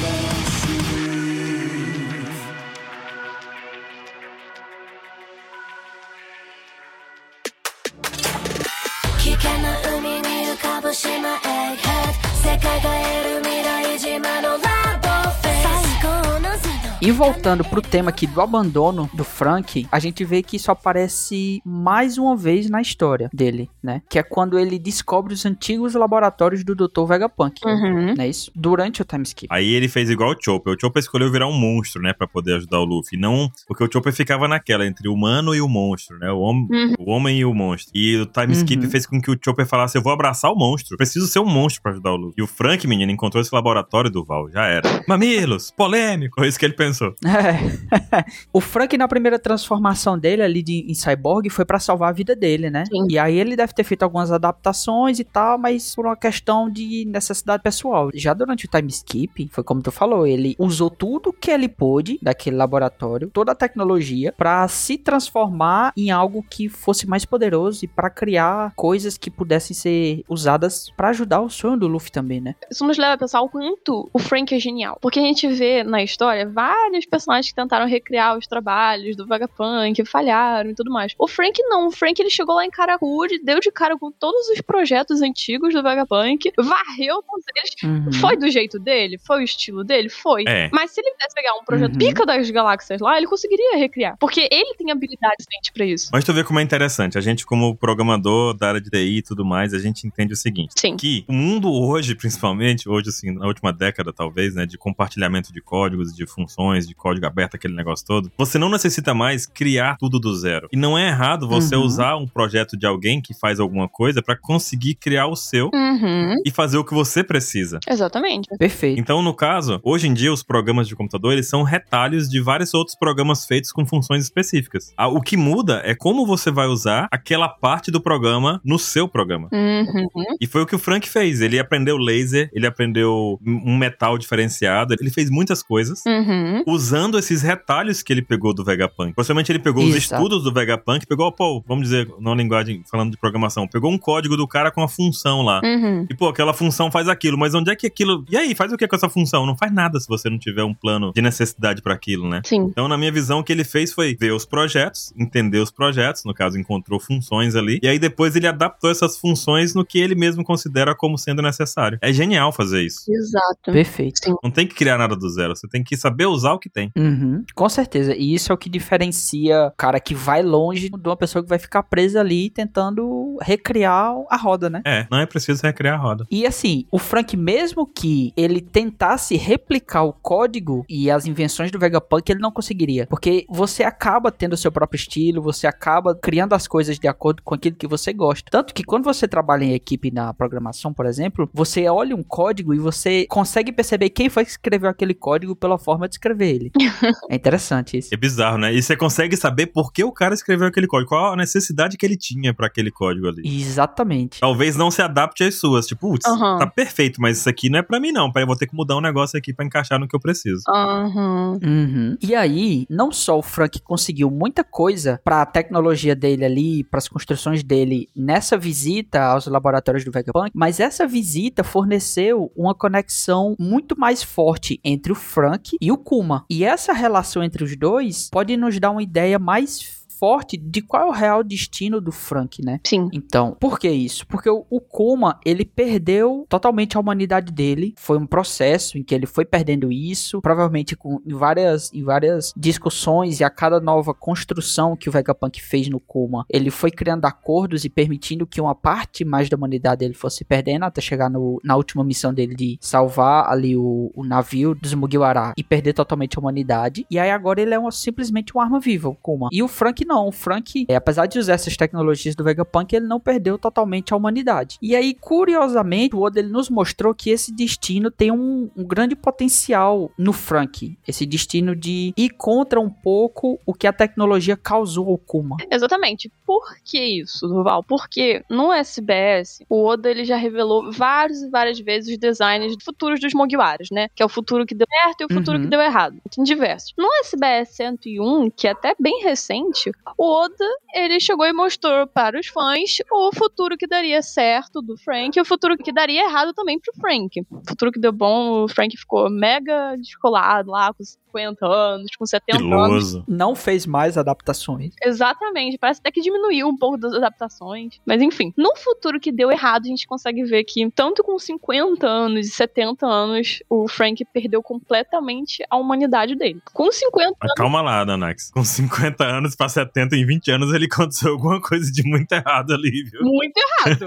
E voltando pro tema aqui do abandono do Frank, a gente vê que isso aparece mais uma vez na história dele, né? Que é quando ele descobre os antigos laboratórios do Dr. Vegapunk. Uhum. Não é isso? Durante o time skip. Aí ele fez igual o Chopper. O Chopper escolheu virar um monstro, né? Pra poder ajudar o Luffy. Não, porque o Chopper ficava naquela, entre o humano e o monstro, né? O, hom Uhum. o homem e o monstro. E o time Uhum. skip fez com que o Chopper falasse: Eu vou abraçar o monstro. Preciso ser um monstro pra ajudar o Luffy. E o Frank, menino, encontrou esse laboratório do Val. Já era. Mamilos, polêmico. Foi isso que ele pensou. É. o Frank, na primeira transformação dele ali de, em Cyborg, foi pra salvar a vida dele, né? Sim. E aí ele deve ter feito algumas adaptações e tal, mas por uma questão de necessidade pessoal. Já durante o time skip, foi como tu falou, ele usou tudo que ele pôde daquele laboratório, toda a tecnologia, pra se transformar em algo que fosse mais poderoso e pra criar coisas que pudessem ser usadas pra ajudar o sonho do Luffy também, né? Isso nos leva a pensar o quanto o Frank é genial. Porque a gente vê na história vários personagens que tentaram recriar os trabalhos do Vegapunk, falharam e tudo mais. O Frank não. O Frank ele chegou lá em Karakuri, deu de cara com todos os projetos antigos do Vegapunk, varreu todos eles. Uhum. Foi do jeito dele? Foi o estilo dele? Foi. É. Mas se ele pudesse pegar um projeto Uhum. pica das galáxias lá, ele conseguiria recriar. Porque ele tem habilidade suficiente pra isso. Mas tu vê como é interessante. A gente, como programador da área de TI e tudo mais, a gente entende o seguinte. Sim. Que o mundo hoje, principalmente, hoje assim, na última década talvez, né, de compartilhamento de códigos, de funções, de código aberto, aquele negócio todo, você não necessita mais criar tudo do zero. E não é errado você Uhum. usar um projeto de alguém que faz alguma coisa pra conseguir criar o seu Uhum. e fazer o que você precisa. Exatamente. Perfeito. Então, no caso, hoje em dia os programas de computador eles são retalhos de vários outros programas feitos com funções específicas. O que muda é como você vai usar aquela parte do programa no seu programa. Uhum. E foi o que o Frank fez. Ele aprendeu laser, ele aprendeu um metal diferenciado, ele fez muitas coisas. Uhum. Usando esses retalhos que ele pegou do Vegapunk. Possivelmente ele pegou os Exato. estudos do Vegapunk, pegou, pô, vamos dizer, numa linguagem falando de programação, pegou um código do cara com a função lá. Uhum. E, pô, aquela função faz aquilo, mas onde é que aquilo. E aí, faz o que com essa função? Não faz nada se você não tiver um plano de necessidade pra aquilo, né? Sim. Então, na minha visão, o que ele fez foi ver os projetos, entender os projetos, no caso, encontrou funções ali, e aí depois ele adaptou essas funções no que ele mesmo considera como sendo necessário. É genial fazer isso. Exato. Perfeito. Sim. Não tem que criar nada do zero, você tem que saber usar o que tem. Uhum, com certeza. E isso é o que diferencia o cara que vai longe de uma pessoa que vai ficar presa ali tentando recriar a roda, né? É, não é preciso recriar a roda. E assim, o Frank, mesmo que ele tentasse replicar o código e as invenções do Vegapunk, ele não conseguiria. Porque você acaba tendo o seu próprio estilo, você acaba criando as coisas de acordo com aquilo que você gosta. Tanto que quando você trabalha em equipe na programação, por exemplo, você olha um código e você consegue perceber quem foi que escreveu aquele código pela forma de escrever ele. é interessante isso. É bizarro, né? E você consegue saber por que o cara escreveu aquele código, qual a necessidade que ele tinha pra aquele código ali. Exatamente. Talvez não se adapte às suas. Tipo, putz, Aham. tá perfeito, mas isso aqui não é pra mim, não. Eu vou ter que mudar um negócio aqui pra encaixar no que eu preciso. Uhum. Uhum. E aí, não só o Frank conseguiu muita coisa pra tecnologia dele ali, pras construções dele nessa visita aos laboratórios do Vegapunk, mas essa visita forneceu uma conexão muito mais forte entre o Frank e o Kuma. E essa relação entre os dois pode nos dar uma ideia mais forte de qual é o real destino do Frank, né? Sim. Então, por que isso? Porque o, o Kuma, ele perdeu totalmente a humanidade dele. Foi um processo em que ele foi perdendo isso, provavelmente com em várias, em várias discussões e a cada nova construção que o Vegapunk fez no Kuma, ele foi criando acordos e permitindo que uma parte mais da humanidade dele fosse perdendo até chegar no, na última missão dele de salvar ali o, o navio dos Mugiwara e perder totalmente a humanidade. E aí agora ele é uma- simplesmente uma arma viva, o Kuma. E o Frank não. O Frank, é, apesar de usar essas tecnologias do Vegapunk, ele não perdeu totalmente a humanidade. E aí, curiosamente, o Oda ele nos mostrou que esse destino tem um, um grande potencial no Frank. Esse destino de ir contra um pouco o que a tecnologia causou ao Kuma. Exatamente. Por que isso, Duval? Porque no SBS, o Oda ele já revelou várias e várias vezes os designs futuros dos Mugiwaras, né? Que é o futuro que deu certo e o futuro Uhum. que deu errado. Tem diversos. No SBS 101, que é até bem recente, o Oda ele chegou e mostrou para os fãs o futuro que daria certo do Frank e o futuro que daria errado também pro Frank. O futuro que deu bom, o Frank ficou mega descolado lá, com 50 anos, com 70 anos. Não fez mais adaptações. Exatamente, parece até que diminuiu um pouco das adaptações. Mas enfim, no futuro que deu errado, a gente consegue ver que, tanto com 50 anos e 70 anos, o Frank perdeu completamente a humanidade dele. Com 50 Mas calma lá, Danax. Com 50 anos pra 70 em 20 anos, ele aconteceu alguma coisa de muito errado ali, viu? muito errado.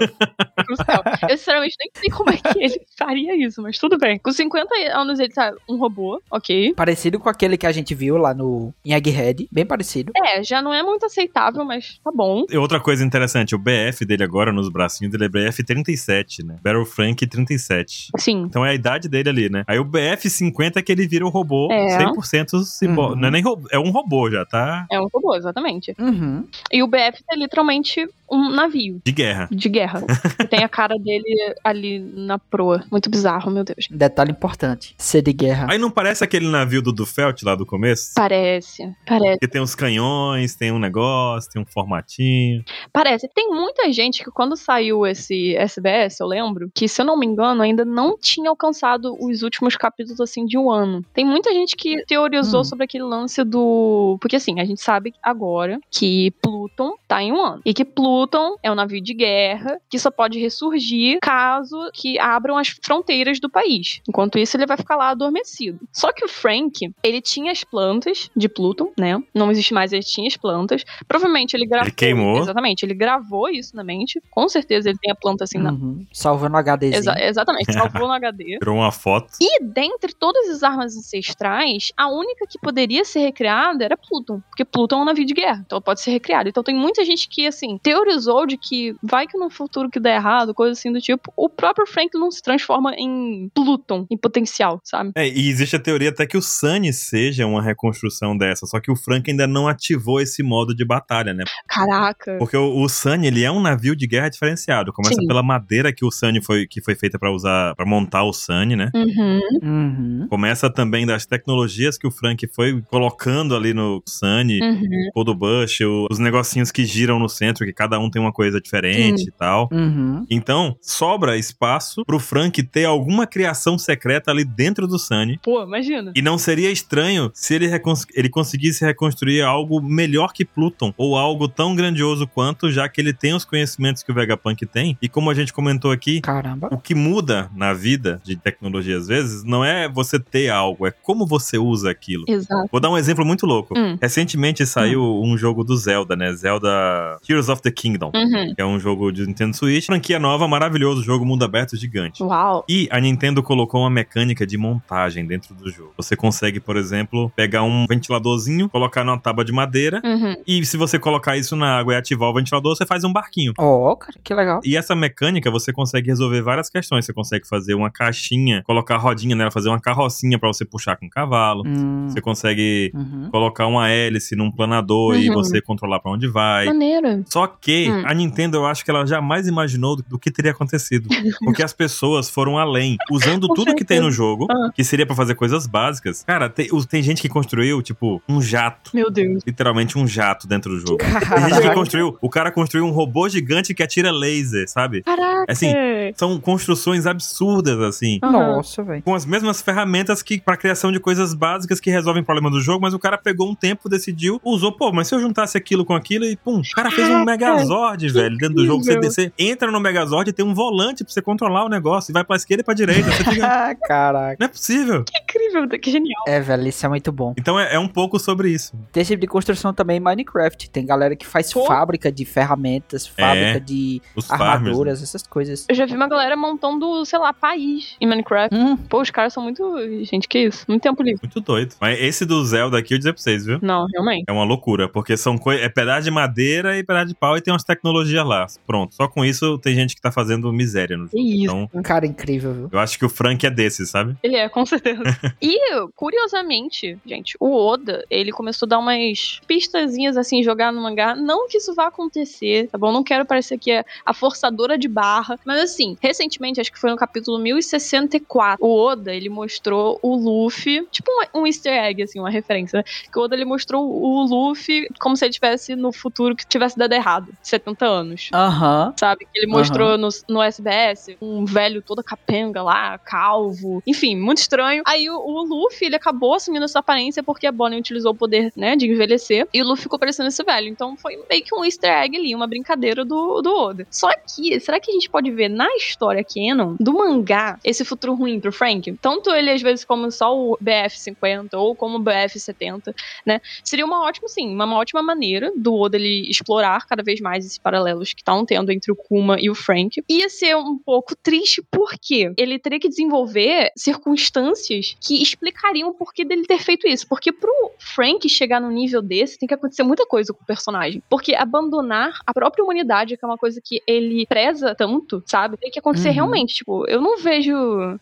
Eu sinceramente nem sei como é que ele faria isso, mas tudo bem. Com 50 anos ele tá um robô, ok. Parecido parecido com aquele que a gente viu lá no em Egghead, bem parecido. É, já não é muito aceitável, mas tá bom. E outra coisa interessante, o BF dele agora, nos bracinhos dele é BF 37, né? Battle Frank 37. Sim. Então é a idade dele ali, né? Aí o BF 50 é que ele vira o robô É. 100% cibó. Uhum. Não é nem robô, é um robô já, tá? É um robô, exatamente. Uhum. E o BF é literalmente um navio De guerra. de guerra. Tem a cara dele ali na proa. Muito bizarro, meu Deus. Detalhe importante: ser de guerra. Aí não parece aquele navio do Dufelt lá do começo? Parece, parece, Que tem uns canhões, tem um negócio, tem um formatinho. parece. Tem muita gente que quando saiu esse SBS, eu lembro, que se eu não me engano, ainda não tinha alcançado os últimos capítulos assim de um ano. Tem muita gente que teorizou Hum. sobre aquele lance do. Porque assim, a gente sabe agora que Pluton tá em um ano. E que Pluton é um navio de guerra que só pode ressurgir caso que abram as fronteiras do país. Enquanto isso, ele vai ficar lá adormecido. Só que o Frank, ele tinha as plantas de Pluton, né? Não existe mais, ele tinha as plantas. Provavelmente ele gravou. Ele queimou. Exatamente, ele gravou isso na mente. Com certeza ele tem a planta assim na. Uhum. Salvando o HDzinho. Exa- exatamente, salvou no HD. Tirou uma foto. E dentre todas as armas ancestrais, a única que poderia ser recriada era Pluton. Porque Pluton é um navio de guerra, então pode ser recriado. Então tem muita gente que, assim, teorizou de que vai que no futuro que der errado, coisa assim do tipo, o próprio Franklin se transforma em Pluton, em potencial, sabe? É, e existe a teoria até que o Sunny seja uma reconstrução dessa, só que o Frank ainda não ativou esse modo de batalha, né? Caraca. Porque o, o Sunny, ele é um navio de guerra diferenciado. Começa Sim. pela madeira que o Sunny foi, que foi feita pra usar, para montar o Sunny, né? Uhum. Uhum. Começa também das tecnologias que o Frank foi colocando ali no Sunny, Uhum. o do Bush, o- os negocinhos que giram no centro, que cada um tem uma coisa diferente Sim. e tal. Uhum. Então, sobra espaço pro Frank ter alguma criação secreta ali dentro do Sunny. Pô, imagina. E não seria estranho se ele, recons- ele conseguisse reconstruir algo melhor que Pluton, ou algo tão grandioso quanto, já que ele tem os conhecimentos que o Vegapunk tem. E como a gente comentou aqui, Caramba. o que muda na vida de tecnologia às vezes não é você ter algo, é como você usa aquilo. Exato. Vou dar um exemplo muito louco. Hum. Recentemente saiu um jogo do Zelda, né? Zelda Heroes of the Kingdom. Uhum. Que é um jogo de Nintendo Switch. Franquia nova, maravilhoso, jogo mundo aberto gigante. Uau. E a Nintendo colocou uma mecânica de montagem dentro do jogo. Você consegue, por exemplo, pegar um ventiladorzinho, colocar numa tábua de madeira. Uhum. E se você colocar isso na água e ativar o ventilador, você faz um barquinho. Ó, cara, que legal. E essa mecânica você consegue resolver várias questões. Você consegue fazer uma caixinha, colocar a rodinha nela, fazer uma carrocinha pra você puxar com o cavalo. Hum. Você consegue Uhum. colocar uma hélice num planador e Uhum. você controlar pra onde vai. Maneiro. Só que Hum. a Nintendo, eu acho que ela jamais imaginou do, do que teria acontecido. Porque as pessoas foram além, usando tudo que tem no jogo, Ah. que seria pra fazer coisas básicas. Cara, tem, tem gente que construiu, tipo, um jato. Meu Deus. Literalmente um jato dentro do jogo. Tem gente que Caraca. construiu. O cara construiu um robô gigante que atira laser, sabe? Caraca. Assim, São construções absurdas, assim. Nossa, velho. Com as mesmas ferramentas que pra criação de coisas básicas que resolvem problema do jogo, mas o cara pegou um tempo, decidiu, usou, pô, mas se eu juntasse aquilo com aquilo e pum, o cara fez um Megazord, velho, dentro do jogo. Você, incrível. você entra no Megazord e tem um volante pra você controlar o negócio, e vai pra esquerda e pra direita. Você fica, Ah, caraca. não é possível. Que incrível, que genial. É, velho, isso é muito bom. Então é, é um pouco sobre isso. Tem esse tipo de construção também em Minecraft. Tem galera que faz Pô. fábrica de ferramentas, fábrica É, de Os farmers. né? armaduras, essas coisas. Eu já vi uma galera montando, sei lá, país em Minecraft. Hum, Pô, os caras são muito. Gente, que isso? Muito tempo livre. Muito doido. Mas esse do Zelda aqui, eu dizer pra vocês, viu? Não, realmente. É uma loucura, porque são coi- é pedaço de madeira e pedaço de pau e tem umas tecnologias lá. Pronto. Só com isso tem gente que tá fazendo miséria no jogo. Que isso. Então, um cara incrível, viu? eu acho que o Frank é desses, sabe? Ele é, com certeza. e, curiosamente, gente, o Oda, ele começou a dar umas pistazinhas assim, jogar no mangá. Não que isso vá acontecer, tá bom? Não quero parecer que é a forçadora de barra. Mas assim, recentemente, acho que foi no capítulo 1064, o Oda, ele mostrou o Luffy, tipo um, um easter egg, assim, uma referência, né? Que o Oda, ele mostrou o Luffy como se ele tivesse no futuro que tivesse dado errado, 70 anos. Aham. Sabe? Que ele mostrou no, no SBS um velho todo capenga lá, calvo. Enfim, muito estranho. Aí o, o Luffy, ele acabou assumindo essa aparência porque a Bonnie utilizou o poder, né, de envelhecer. E o Luffy ficou parecendo esse velho. Então foi meio que um easter egg ali, uma brincadeira do, do Oda. Só que, será que a gente pode ver na história canon do mangá esse futuro ruim pro Frank? Tanto ele, às vezes, como só o BF-50 ou como o BF-70, né? Seria uma ótima, sim, uma, ótima maneira do Oda ele explorar cada vez mais esses paralelos que estão tendo entre o Kuma e o Frank. Ia ser um pouco triste porque ele teria que desenvolver circunstâncias que explicariam porquê dele ter feito isso. Porque pro Frank chegar no nível desse, tem que acontecer muita coisa com o personagem. Porque abandonar a própria humanidade, que é uma coisa que ele preza tanto, sabe? Tem que acontecer Uhum. realmente. Tipo, eu não vejo.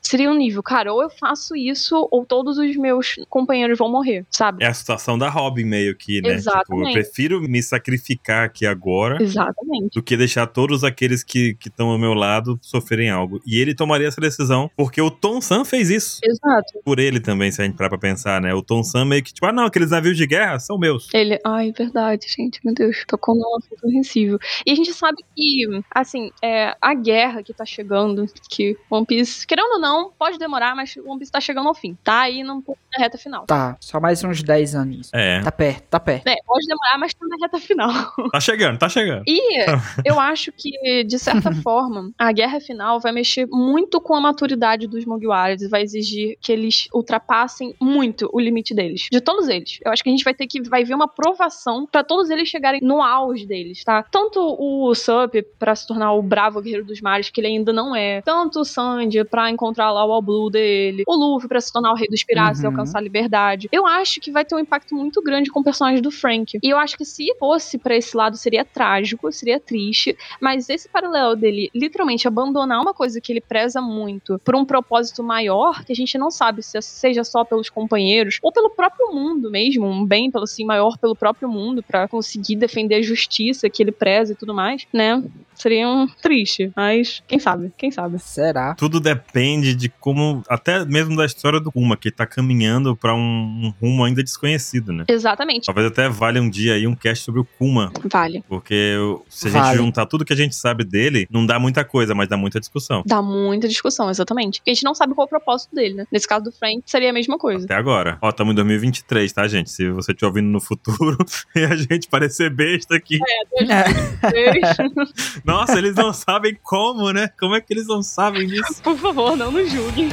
Seria um nível, cara, ou eu faço isso, ou todos os meus companheiros vão morrer, sabe? É a situação da Robin meio que, né? Tipo, eu Exatamente. prefiro me sacrificar aqui agora Exatamente. do que deixar todos aqueles que estão ao meu lado sofrerem algo. E ele tomaria essa decisão porque o Tom Sam fez isso. Exato. Por ele também, se a gente parar pra pensar, né? O Tom Sam meio que tipo, ah, não, aqueles navios de guerra são meus. Ele, ai, verdade, gente, meu Deus, tocou num assunto sensível. E a gente sabe que, assim, é, a guerra que tá chegando, que One Piece, querendo ou não, pode demorar, mas One Piece tá chegando ao fim. Tá aí não na reta final. Tá, só mais uns 10 aninhos. É, Tá perto, tá perto. É, pode demorar, mas tá na reta final. tá chegando, tá chegando. E eu acho que, de certa forma, a guerra final vai mexer muito com a maturidade dos Mugiwaras e vai exigir que eles ultrapassem muito o limite deles. De todos eles. Eu acho que a gente vai ter que vai ver uma provação pra todos eles chegarem no auge deles, tá? Tanto o Sup pra se tornar o bravo guerreiro dos mares, que ele ainda não é. Tanto o Sandy pra encontrar lá o All Blue dele. O Luffy pra se tornar o rei dos piratas e Uhum. alcançar a liberdade. Eu acho que vai ter um impacto muito grande com o personagem do Frank. E eu acho que se fosse pra esse lado seria trágico, seria triste, mas esse paralelo dele literalmente abandonar uma coisa que ele preza muito por um propósito maior, que a gente não sabe se seja só pelos companheiros ou pelo próprio mundo mesmo, um bem pelo assim maior pelo próprio mundo pra conseguir defender a justiça que ele preza e tudo mais, né? Seria um triste, mas quem sabe? Quem sabe? Será? Tudo depende de como, até mesmo da história do Kuma, que tá caminhando pra um, um rumo ainda desconhecido, né? Exatamente. Talvez até valha um dia aí um cast sobre o Kuma, Vale. porque se a Vale. gente juntar tudo que a gente sabe dele, não dá muita coisa, mas dá muita discussão. Dá muita discussão, exatamente. Porque a gente não sabe qual é o propósito dele, né? Nesse caso do Frank, seria a mesma coisa. Até agora. Ó, estamos em 2023, tá, gente? Se você estiver ouvindo no futuro e a gente parecer besta aqui. Nossa, eles não sabem como, né? Como é que eles não sabem disso? Por favor, não nos julguem.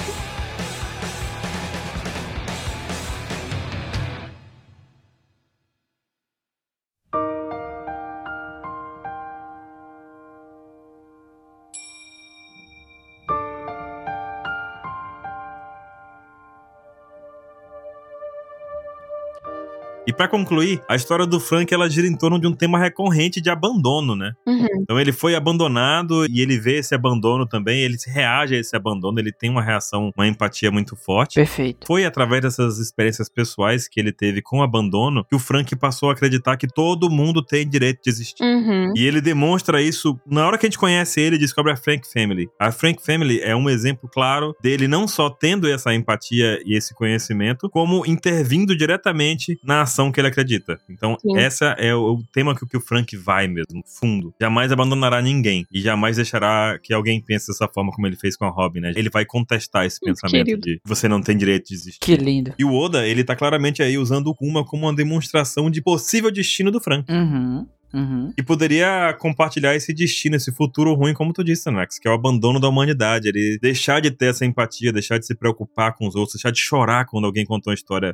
Pra concluir, a história do Frank ela gira em torno de um tema recorrente de abandono, né? Uhum. Então ele foi abandonado e ele vê esse abandono também, ele reage a esse abandono, ele tem uma reação, uma empatia muito forte. Perfeito. Foi através dessas experiências pessoais que ele teve com o abandono que o Frank passou a acreditar que todo mundo tem direito de existir. Uhum. E ele demonstra isso na hora que a gente conhece ele, descobre a Frank Family. A Frank Family é um exemplo claro dele não só tendo essa empatia e esse conhecimento, como intervindo diretamente na ação que ele acredita. Então, Sim. essa é o, o tema que, que o Frank vai mesmo, fundo. Jamais abandonará ninguém e jamais deixará que alguém pense dessa forma como ele fez com a Robin, né? Ele vai contestar esse Hum, pensamento querido. de você não tem direito de existir. Que lindo. E o Oda, ele tá claramente aí usando o Kuma como uma demonstração de possível destino do Frank. Uhum. Uhum. E poderia compartilhar esse destino, esse futuro ruim, como tu disse, Max, que é o abandono da humanidade. Ele deixar de ter essa empatia, deixar de se preocupar com os outros, deixar de chorar quando alguém contou uma história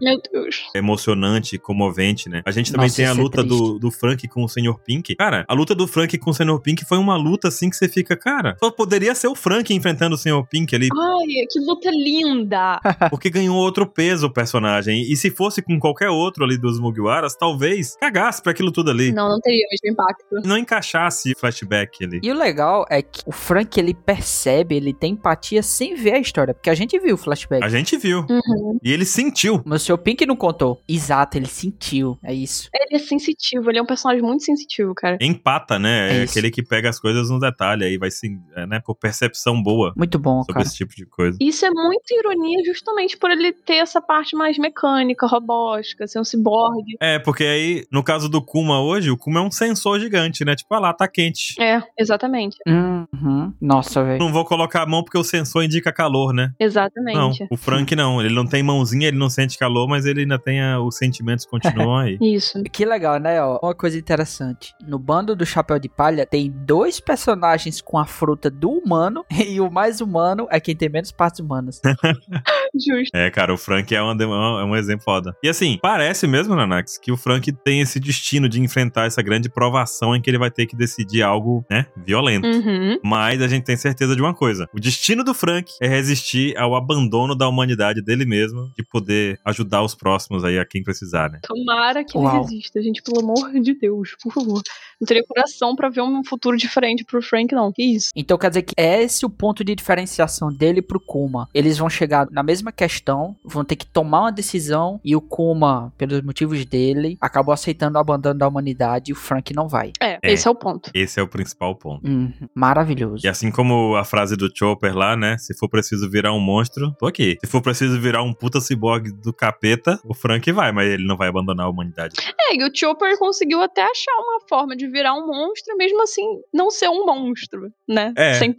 emocionante, comovente, né? A gente também Nossa, tem a é luta do, triste. do Frank com o Sr. Pink. Cara, a luta do Frank com o Sr. Pink foi uma luta assim que você fica, cara, só poderia ser o Frank enfrentando o Sr. Pink ali, Ai, que luta linda. porque ganhou outro peso o personagem. E se fosse com qualquer outro ali dos Mugiwaras, talvez cagasse pra aquilo tudo ali. Não, não teria o mesmo impacto. Não encaixasse flashback ali. E o legal é que o Frank, ele percebe, ele tem empatia sem ver a história, porque a gente viu o flashback. A gente viu. Uhum. E ele sentiu. Mas o seu Pink não contou. Exato, ele sentiu. É isso. Ele é sensitivo, ele é um personagem muito sensitivo, cara. Empata, né? É É, aquele que pega as coisas no detalhe aí, vai sim, é, né? Por percepção boa Muito bom, sobre cara. esse tipo de coisa. Isso é muito ironia justamente por ele ter essa parte mais mecânica, robótica, ser um ciborgue. É, porque aí, no caso do Kuma hoje, o Kuma é um sensor gigante, né? Tipo, ah lá, tá quente. É, exatamente. Uhum. Nossa, velho. Não vou colocar a mão porque o sensor indica calor, né? Não, Exatamente. o Frank não. Ele não tem mãozinha, ele não sente calor, mas ele ainda tem a- os sentimentos continuam aí. Isso. Que legal, né? Ó, uma coisa interessante. No bando do Chapéu de Palha tem dois personagens com a fruta do humano e o mais humano é quem tem menos partes humanas. Justo. É, cara, o Frank é um, é um exemplo foda. E assim, parece mesmo, Nanax, que o Frank tem esse destino de enfrentar essa grande provação em que ele vai ter que decidir algo, né, violento. Uhum. Mas a gente tem certeza de uma coisa: o destino do Frank é resistir ao abandono da humanidade dele mesmo, de poder ajudar os próximos aí a quem precisar, né? Tomara que Uau. ele resista, gente, pelo amor de Deus, por favor. Não teria coração pra ver um futuro diferente pro Frank, não. Que isso? Então quer dizer que é esse o ponto de diferenciação dele pro Kuma. Eles vão chegar na mesma questão, vão ter que tomar uma decisão e o Kuma, pelos motivos dele, acabou aceitando o abandono da humanidade e o Frank não vai. É, É. esse é o ponto. Esse é o principal ponto. Uhum, Maravilhoso. E assim como a frase do Chopper lá, né? Se for preciso virar um monstro, tô aqui. Se for preciso virar um puta ciborgue do capeta, o Frank vai, mas ele não vai abandonar a humanidade. É, e o Chopper conseguiu até achar uma forma de virar um monstro, mesmo assim, não ser um monstro, né? É. 100%.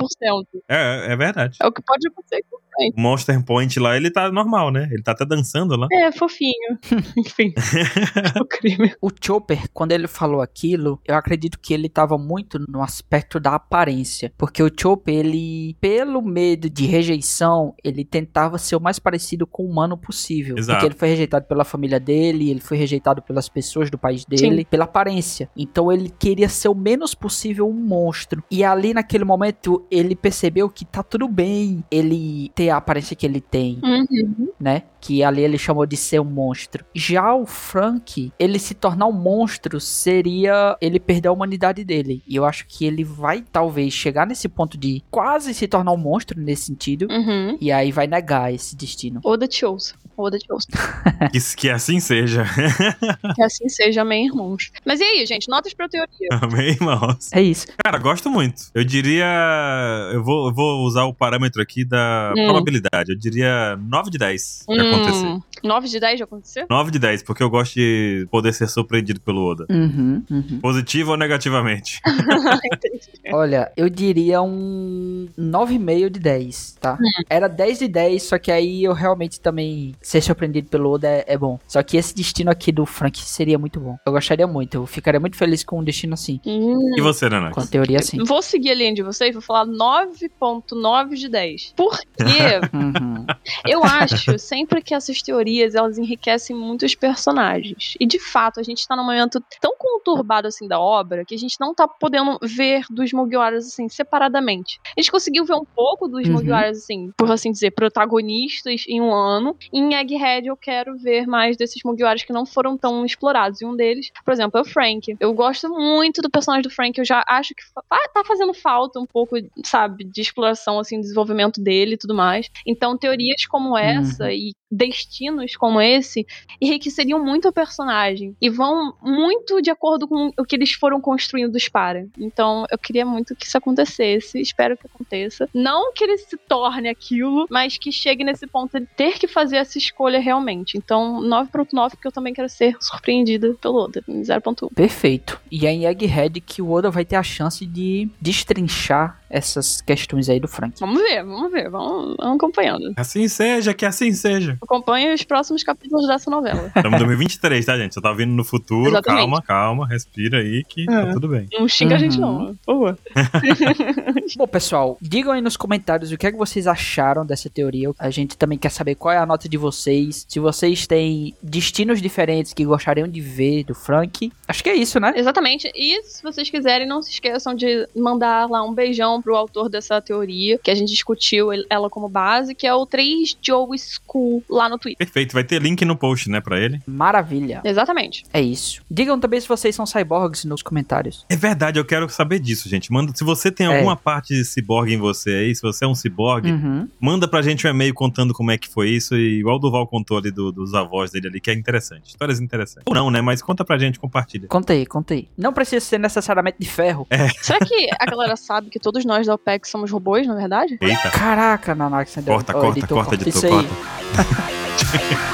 É, é verdade. É o que pode acontecer com O Monster Point lá, ele tá normal, né? Ele tá até dançando lá. É, fofinho. Enfim. o crime. O Chopper, quando ele falou aquilo, eu acredito que ele tava muito no aspecto da aparência. Porque o Chopper, ele, pelo medo de rejeição, ele tentava ser o mais parecido com o humano possível. Exato. Porque ele foi rejeitado pela família dele, ele foi rejeitado pelas pessoas do país dele, pela aparência. Então ele queria ser o menos possível um monstro. E ali naquele momento, ele percebeu que tá tudo bem ele ter a aparência que ele tem Uhum. né? Que ali ele chamou de ser um monstro. Já o Frank, ele se tornar um monstro seria ele perder a humanidade dele. E eu acho que ele vai talvez chegar nesse ponto de quase se tornar um monstro nesse sentido. Uhum. E aí vai negar esse destino. Oda te ouça. Oda te ouça. Que, que assim seja. Que assim seja, amém, irmãos. Mas e aí, gente? Notas pra teoria. Amém, irmãos. É isso. Cara, gosto muito. Eu diria. Eu vou, eu vou usar o parâmetro aqui da Hum. probabilidade. Eu diria 9 de 10 de acontecer. Hum, 9 de 10 de acontecer? 9 de 10, porque eu gosto de poder ser surpreendido pelo Oda. Uhum, uhum. Positivo ou negativamente? Olha, eu diria um 9,5 de 10, tá? Era 10 de 10, só que aí eu realmente também ser surpreendido pelo Oda é, é bom. Só que esse destino aqui do Frank seria muito bom. Eu gostaria muito, eu ficaria muito feliz com um destino assim. Hum. E você, Nanax? Com a teoria assim. Vou seguir a linha de vocês, vou falar 9.9 de 10. Por quê? Uhum. Eu acho sempre que essas teorias elas enriquecem muito os personagens. E de fato, a gente tá num momento tão conturbado assim da obra que a gente não tá podendo ver dos Mugiwaras assim separadamente. A gente conseguiu ver um pouco dos Uhum. Mugiwaras assim, por assim dizer, protagonistas em um ano. E em Egghead eu quero ver mais desses Mugiwaras que não foram tão explorados. E um deles, por exemplo, é o Frank. Eu gosto muito do personagem do Frank, eu já acho que fa- tá fazendo falta um pouco, sabe, de exploração assim, desenvolvimento dele e tudo mais. Então, teorias como essa e destinos como esse enriqueceriam muito o personagem e vão muito de acordo com o que eles foram construindo para. Então, eu queria muito que isso acontecesse, espero que aconteça. Não que ele se torne aquilo, mas que chegue nesse ponto de ter que fazer essa escolha realmente. Então, 9.9 porque eu também quero ser surpreendida pelo Oda, em 0.1. Perfeito. E é em Egghead que o Oda vai ter a chance de destrinchar essas questões aí do Frank. Vamos ver, vamos ver, vamos, vamos acompanhando. Assim seja, que assim seja. Acompanhe os próximos capítulos dessa novela. Estamos em 2023, tá, gente? Você tá vindo no futuro. Exatamente. Calma, calma, respira aí que É. tá tudo bem. Não xinga a gente, Uhum. não. Por favor. Bom, pessoal, digam aí nos comentários o que é que vocês acharam dessa teoria. A gente também quer saber qual é a nota de vocês. Se vocês têm destinos diferentes que gostariam de ver do Frank. Acho que é isso, né? Exatamente. E se vocês quiserem, não se esqueçam de mandar lá um beijão pro autor dessa teoria, que a gente discutiu el- ela como base, que é o 3 Joe School lá no Twitter. Perfeito, vai ter link no post, né, pra ele. Maravilha. Exatamente. É isso. Digam também se vocês são cyborgs nos comentários. É verdade, eu quero saber disso, gente. Manda, se você tem É. alguma parte de ciborgue em você aí, se você é um ciborgue, Uhum. manda pra gente um e-mail contando como é que foi isso, e igual o Duval contou ali do- dos avós dele ali, que é interessante. Histórias interessantes. Ou não, né? Mas conta pra gente, compartilha. Conta aí, conta aí. Não precisa ser necessariamente de ferro. Será que a galera sabe que todos nós da OPEC somos robôs, na verdade? Eita. Caraca, Nanax. Corta, corta, corta, editor, isso aí. corta.